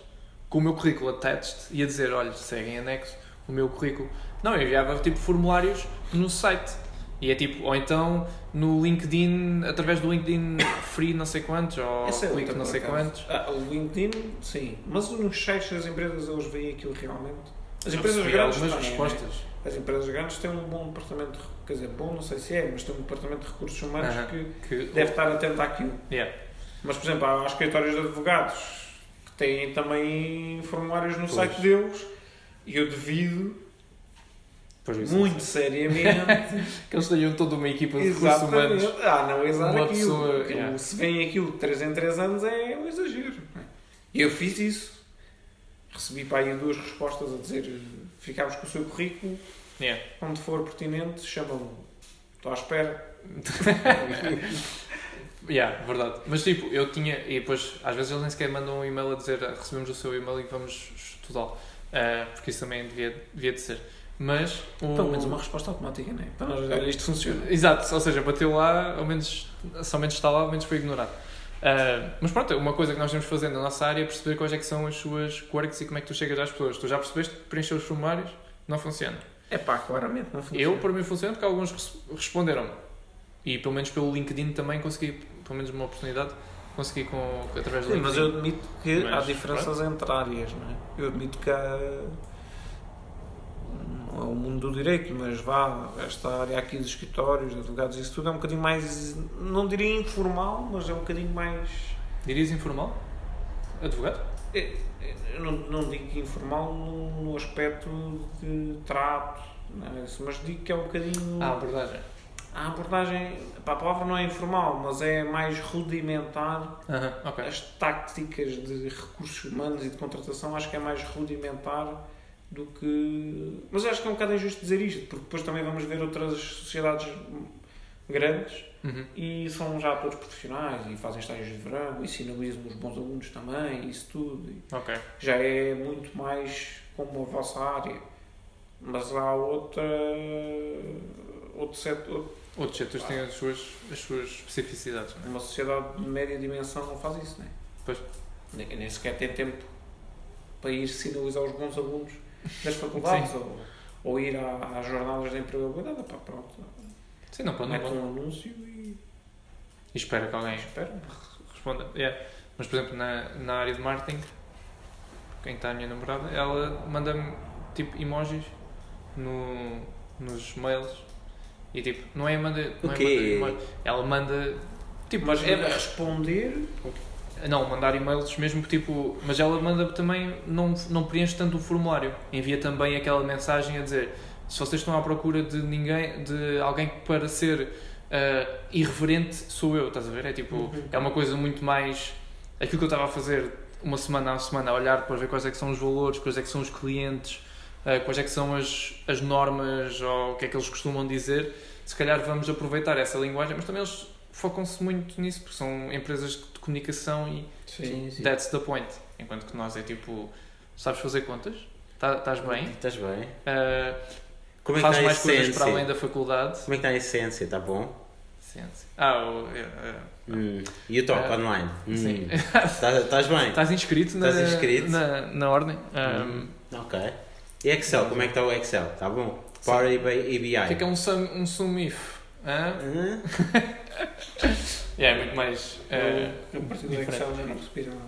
Speaker 1: com o meu currículo attached e a dizer, olha, seguem anexo o meu currículo. Não, eu enviava, tipo, formulários no site. E é tipo, ou então no LinkedIn, através do LinkedIn free não sei quantos, ou
Speaker 3: Essa é
Speaker 1: não sei quantos.
Speaker 3: Ah, o LinkedIn, sim. Mas nos sites das empresas eles veem aquilo realmente. As empresas grandes
Speaker 1: algumas
Speaker 3: têm,
Speaker 1: respostas.
Speaker 3: né? As empresas grandes têm um bom departamento, de, quer dizer, bom não sei se é, mas tem um departamento de recursos humanos
Speaker 1: Aham.
Speaker 3: que
Speaker 1: Que,
Speaker 3: deve estar atento àquilo.
Speaker 1: Yeah.
Speaker 3: Mas, por exemplo, há escritórios de advogados que têm também formulários no
Speaker 2: Pois.
Speaker 3: site deles e eu devido, muito seriamente,
Speaker 1: Que eles tenham toda uma equipa de recursos humanos.
Speaker 3: exatamente, a analisar
Speaker 1: Uma
Speaker 3: aquilo.
Speaker 1: pessoa,
Speaker 3: Aquilo,
Speaker 1: yeah.
Speaker 3: Se vem aquilo de 3 em 3 anos é um exagero. não é? Eu fiz isso. Recebi para aí duas respostas a dizer ficámos com o seu currículo,
Speaker 1: Yeah.
Speaker 3: onde for pertinente, chama-me. Estou à espera.
Speaker 1: Yeah, verdade. Mas tipo, eu tinha. E depois, às vezes eles nem sequer mandam um e-mail a dizer "Ah, recebemos o seu e-mail e vamos estudá-lo. Ah, porque isso também devia, devia de ser. Mas. O...
Speaker 3: Pelo menos uma resposta automática, não é? Para nós, olha, isto funciona.
Speaker 1: Exato, ou seja, bateu lá, ao menos. Somente está lá, ao menos foi ignorado. Ah, mas pronto, uma coisa que nós temos fazer na nossa área é perceber quais é que são as suas quirks e como é que tu chegas às pessoas. Tu já percebeste que preencher os formulários não funciona.
Speaker 3: É pá, claramente não funciona.
Speaker 1: Eu, para mim, funciona porque alguns res- responderam. E pelo menos pelo LinkedIn também consegui, pelo menos uma oportunidade, consegui com, através do
Speaker 3: Sim, mas
Speaker 1: LinkedIn.
Speaker 3: eu admito que
Speaker 1: Mas,
Speaker 3: há diferenças entre áreas, não é? Eu admito que há. Não é o mundo do direito, mas vá, esta área aqui dos escritórios, de advogados, isso tudo é um bocadinho mais. Não diria informal, mas é um bocadinho mais.
Speaker 1: Dirias informal? Advogado?
Speaker 3: é- é- Eu não, não digo informal no, no aspecto de trato, é? Isso, mas digo que é um bocadinho.
Speaker 1: Ah, abordagem.
Speaker 3: A abordagem. pá, a palavra não é informal, mas é mais rudimentar
Speaker 1: Aham, ok.
Speaker 3: as táticas de recursos humanos e de contratação acho que é mais rudimentar do que. Mas acho que é um bocado injusto dizer isto, porque depois também vamos ver outras sociedades grandes
Speaker 1: Uhum.
Speaker 3: e são já todos profissionais e fazem estágios de verão e sinalizam os bons alunos também, isso tudo. E
Speaker 1: Ok.
Speaker 3: já é muito mais como a vossa área. Mas há outra. outro setor.
Speaker 1: Outros setores têm as suas, as suas especificidades. é?
Speaker 3: Uma sociedade de média dimensão não faz isso, não é?
Speaker 1: Pois.
Speaker 3: Nem, nem sequer tem tempo para ir sinalizar os bons alunos das faculdades ou, ou ir à- às jornadas de empregabilidade. Pá, pronto.
Speaker 1: Sim, não, pode, não
Speaker 3: Mete
Speaker 1: pode.
Speaker 3: um anúncio e
Speaker 1: E espera que alguém
Speaker 3: espera.
Speaker 1: responda. Yeah. Mas, por exemplo, na, na área de marketing, quem está a minha namorada, ela manda-me tipo emojis no, nos mails e tipo, não é manda. Não é manda ela manda. Tipo,
Speaker 3: Mas é
Speaker 1: é,
Speaker 3: responder.
Speaker 1: Não, mandar e-mails mesmo que tipo. Mas ela manda também, não, não preenche tanto o formulário. Envia também aquela mensagem a dizer: se vocês estão à procura de ninguém, de alguém para ser ah, irreverente, sou eu, estás a ver? É tipo,
Speaker 3: Uhum.
Speaker 1: é uma coisa muito mais. Aquilo que eu estava a fazer uma semana a semana, a olhar para ver quais é que são os valores, quais é que são os clientes, ah, quais é que são as, as normas ou o que é que eles costumam dizer. Se calhar vamos aproveitar essa linguagem, mas também eles focam-se muito nisso, porque são empresas de comunicação e
Speaker 2: Sim, sim.
Speaker 1: that's the point. Enquanto que nós é tipo, sabes fazer contas? Tá- Estás bem?
Speaker 2: Estás bem?
Speaker 1: Ah,
Speaker 2: Como é que
Speaker 1: fazes
Speaker 2: está a
Speaker 1: mais coisas para além da faculdade?
Speaker 2: Como é que está a essência? Está bom?
Speaker 1: Ciência. Ah, o- é, é.
Speaker 2: Hum. E o talk
Speaker 1: Ah,
Speaker 2: online? Hum.
Speaker 1: sim.
Speaker 2: Estás bem?
Speaker 1: Estás inscrito, na,
Speaker 2: Estás inscrito?
Speaker 1: Na, na ordem? Ah,
Speaker 2: Hum. Ok. E Excel? Como é que está o Excel? Está bom? Power ABI?
Speaker 1: O que é que é um sum, um sum if? Hã?
Speaker 2: Hã?
Speaker 1: É, é muito mais. ah,
Speaker 3: Eu, a partir do
Speaker 1: diferente.
Speaker 3: Excel não percebi nada.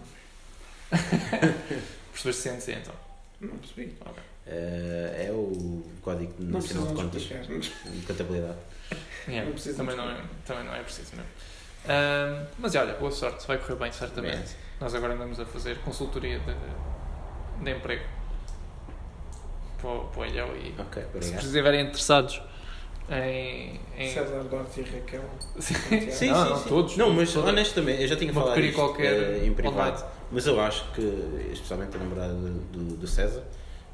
Speaker 1: Percebeste ciência então?
Speaker 3: Não percebi.
Speaker 2: Eh, é o Código Nacional de Contas de Contabilidade.
Speaker 1: Yeah,
Speaker 3: Não precisa
Speaker 1: também,
Speaker 3: de
Speaker 1: não é, também não é preciso mesmo. Ah, mas olha, boa sorte, vai correr bem, certamente.
Speaker 2: Bem,
Speaker 1: Nós agora andamos a fazer consultoria de, de emprego para, o- para o Ilhéu e
Speaker 2: Ok,
Speaker 1: se estiverem interessados em. em...
Speaker 3: César Duarte e Raquel.
Speaker 1: Sim.
Speaker 2: Sim,
Speaker 1: Não,
Speaker 2: sim,
Speaker 1: não,
Speaker 2: sim.
Speaker 1: todos,
Speaker 2: Não, mas
Speaker 1: todos.
Speaker 2: honestamente, eu já tinha falado isto,
Speaker 1: qualquer
Speaker 2: eh, em privado,
Speaker 1: online.
Speaker 2: mas eu acho que, especialmente a namorada do, do, César,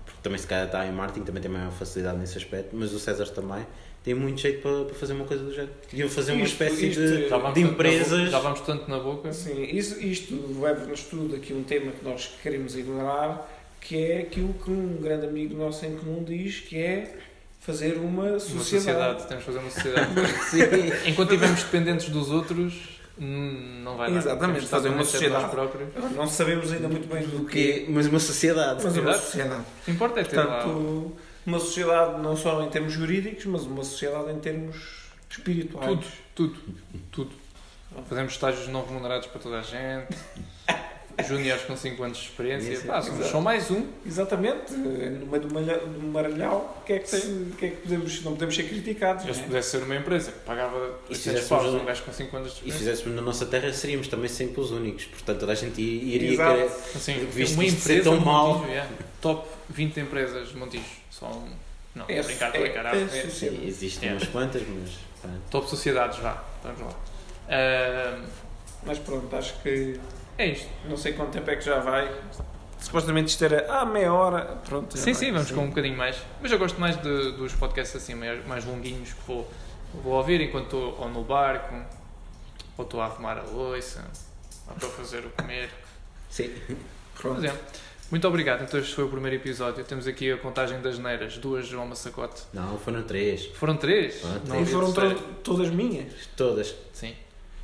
Speaker 2: porque também se calhar está em marketing, também tem maior facilidade nesse aspecto, mas o César também tem muito jeito para, para fazer uma coisa do género. Iam fazer uma
Speaker 3: Isto-
Speaker 2: espécie
Speaker 3: isto-
Speaker 2: de, de
Speaker 1: tanto na boca-
Speaker 2: empresas.
Speaker 1: já vamos tanto na boca.
Speaker 3: Sim, isso, isto leva-nos tudo aqui um tema que nós queremos ignorar, que é aquilo que um grande amigo nosso em comum diz, que é fazer uma
Speaker 1: Uma
Speaker 3: sociedade.
Speaker 1: sociedade, temos que fazer uma sociedade.
Speaker 2: Sim.
Speaker 1: Enquanto estivermos dependentes dos outros, não vai dar.
Speaker 3: Exatamente,
Speaker 1: Temos de
Speaker 3: fazer uma sociedade.
Speaker 1: próprios.
Speaker 3: Não sabemos ainda muito bem do que
Speaker 2: Que- mas uma sociedade.
Speaker 3: mas uma sociedade.
Speaker 1: O que importa é ter lá.
Speaker 3: Portanto, uma sociedade não só em termos jurídicos, mas uma sociedade em termos espirituais.
Speaker 1: Tudo, tudo, tudo. Fazemos estágios não remunerados para toda a gente. Júniores com 5 anos de experiência. Pá, somos só mais um.
Speaker 3: Exatamente, no meio do, maralhau, o que é que, o que, é que podemos, não podemos ser criticados.
Speaker 1: Eu se
Speaker 3: é?
Speaker 1: pudesse ser uma empresa que pagava
Speaker 2: E
Speaker 1: 800
Speaker 2: fizéssemos
Speaker 1: paus a
Speaker 2: um-
Speaker 1: gajo com 5 anos de
Speaker 2: E se
Speaker 1: experiência.
Speaker 2: fizéssemos na nossa terra, seríamos também sempre os únicos. Portanto, toda a gente iria
Speaker 3: Exato.
Speaker 2: querer.
Speaker 1: Assim,
Speaker 2: Visto
Speaker 1: uma empresa
Speaker 2: tão mau.
Speaker 1: Montijo, yeah. Top 20 empresas de Montijo. Só um. Não,
Speaker 3: É,
Speaker 1: é, brincar,
Speaker 3: é-
Speaker 1: brincar.
Speaker 3: é
Speaker 1: É-.
Speaker 2: Sim, existem
Speaker 1: É.
Speaker 2: umas quantas, mas. pá,
Speaker 1: Top sociedades, vá. Vamos lá. Ah,
Speaker 3: Mas pronto, acho que
Speaker 1: é isto.
Speaker 3: não sei quanto tempo é que já vai. Supostamente isto era ah, meia hora. Pronto,
Speaker 1: Sim, sim, vamos com um bocadinho mais. Mas eu gosto mais de- dos podcasts assim, mais, mais longuinhos, que vou, vou ouvir enquanto estou ou no barco, ou estou a arrumar a louça, ou estou a fazer o comer.
Speaker 2: Sim.
Speaker 3: Pronto.
Speaker 1: Mas é. Muito obrigado. Então este foi o primeiro episódio. Temos aqui a contagem das neiras, duas ao massacote.
Speaker 2: Não, foram três.
Speaker 1: Foram três?
Speaker 2: Foram
Speaker 1: Não
Speaker 3: E foram todas minhas.
Speaker 2: Todas.
Speaker 1: Sim.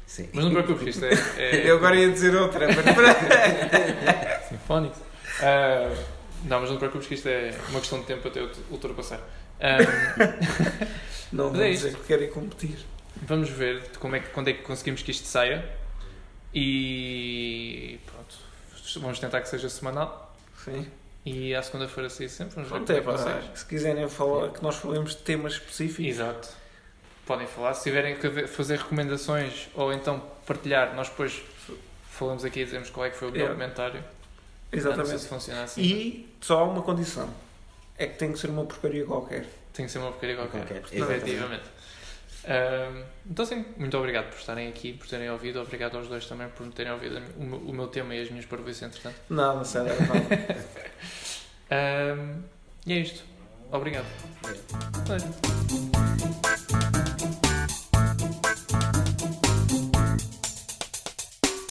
Speaker 2: Sim.
Speaker 1: Mas não te preocupes, isto é, é
Speaker 3: Eu agora ia dizer outra. mas-
Speaker 1: sinfónico. Ah, não, mas não te preocupes que isto é uma questão de tempo até eu ultrapassar. Ah,
Speaker 3: não,
Speaker 1: Mas é isto.
Speaker 3: dizer que quero ir competir.
Speaker 1: Vamos ver como é que, quando é que conseguimos que isto saia. E pronto. Vamos tentar que seja semanal.
Speaker 3: Sim.
Speaker 1: E à segunda-feira sair sempre. Vamos ver
Speaker 3: Pronto, é,
Speaker 1: é que
Speaker 3: pá,
Speaker 1: consegue.
Speaker 3: se quiserem falar, que nós falemos de temas específicos.
Speaker 1: Exato. Podem falar. Se tiverem que fazer recomendações ou então partilhar, nós depois falamos aqui e dizemos qual é que foi o melhor
Speaker 3: Yeah.
Speaker 1: comentário. Não sei
Speaker 3: Exatamente.
Speaker 1: se funciona assim.
Speaker 3: E só há uma condição. É que tem que ser uma porcaria qualquer.
Speaker 1: Tem que ser uma porcaria qualquer.
Speaker 2: Qualquer,
Speaker 1: Efetivamente. Ahm, então, sim, muito obrigado por estarem aqui, por terem ouvido. Obrigado aos dois também por terem ouvido o meu, o meu tema e as minhas parvoices, entretanto.
Speaker 3: Nada, sério. nada.
Speaker 1: Ahm, e é isto. Obrigado.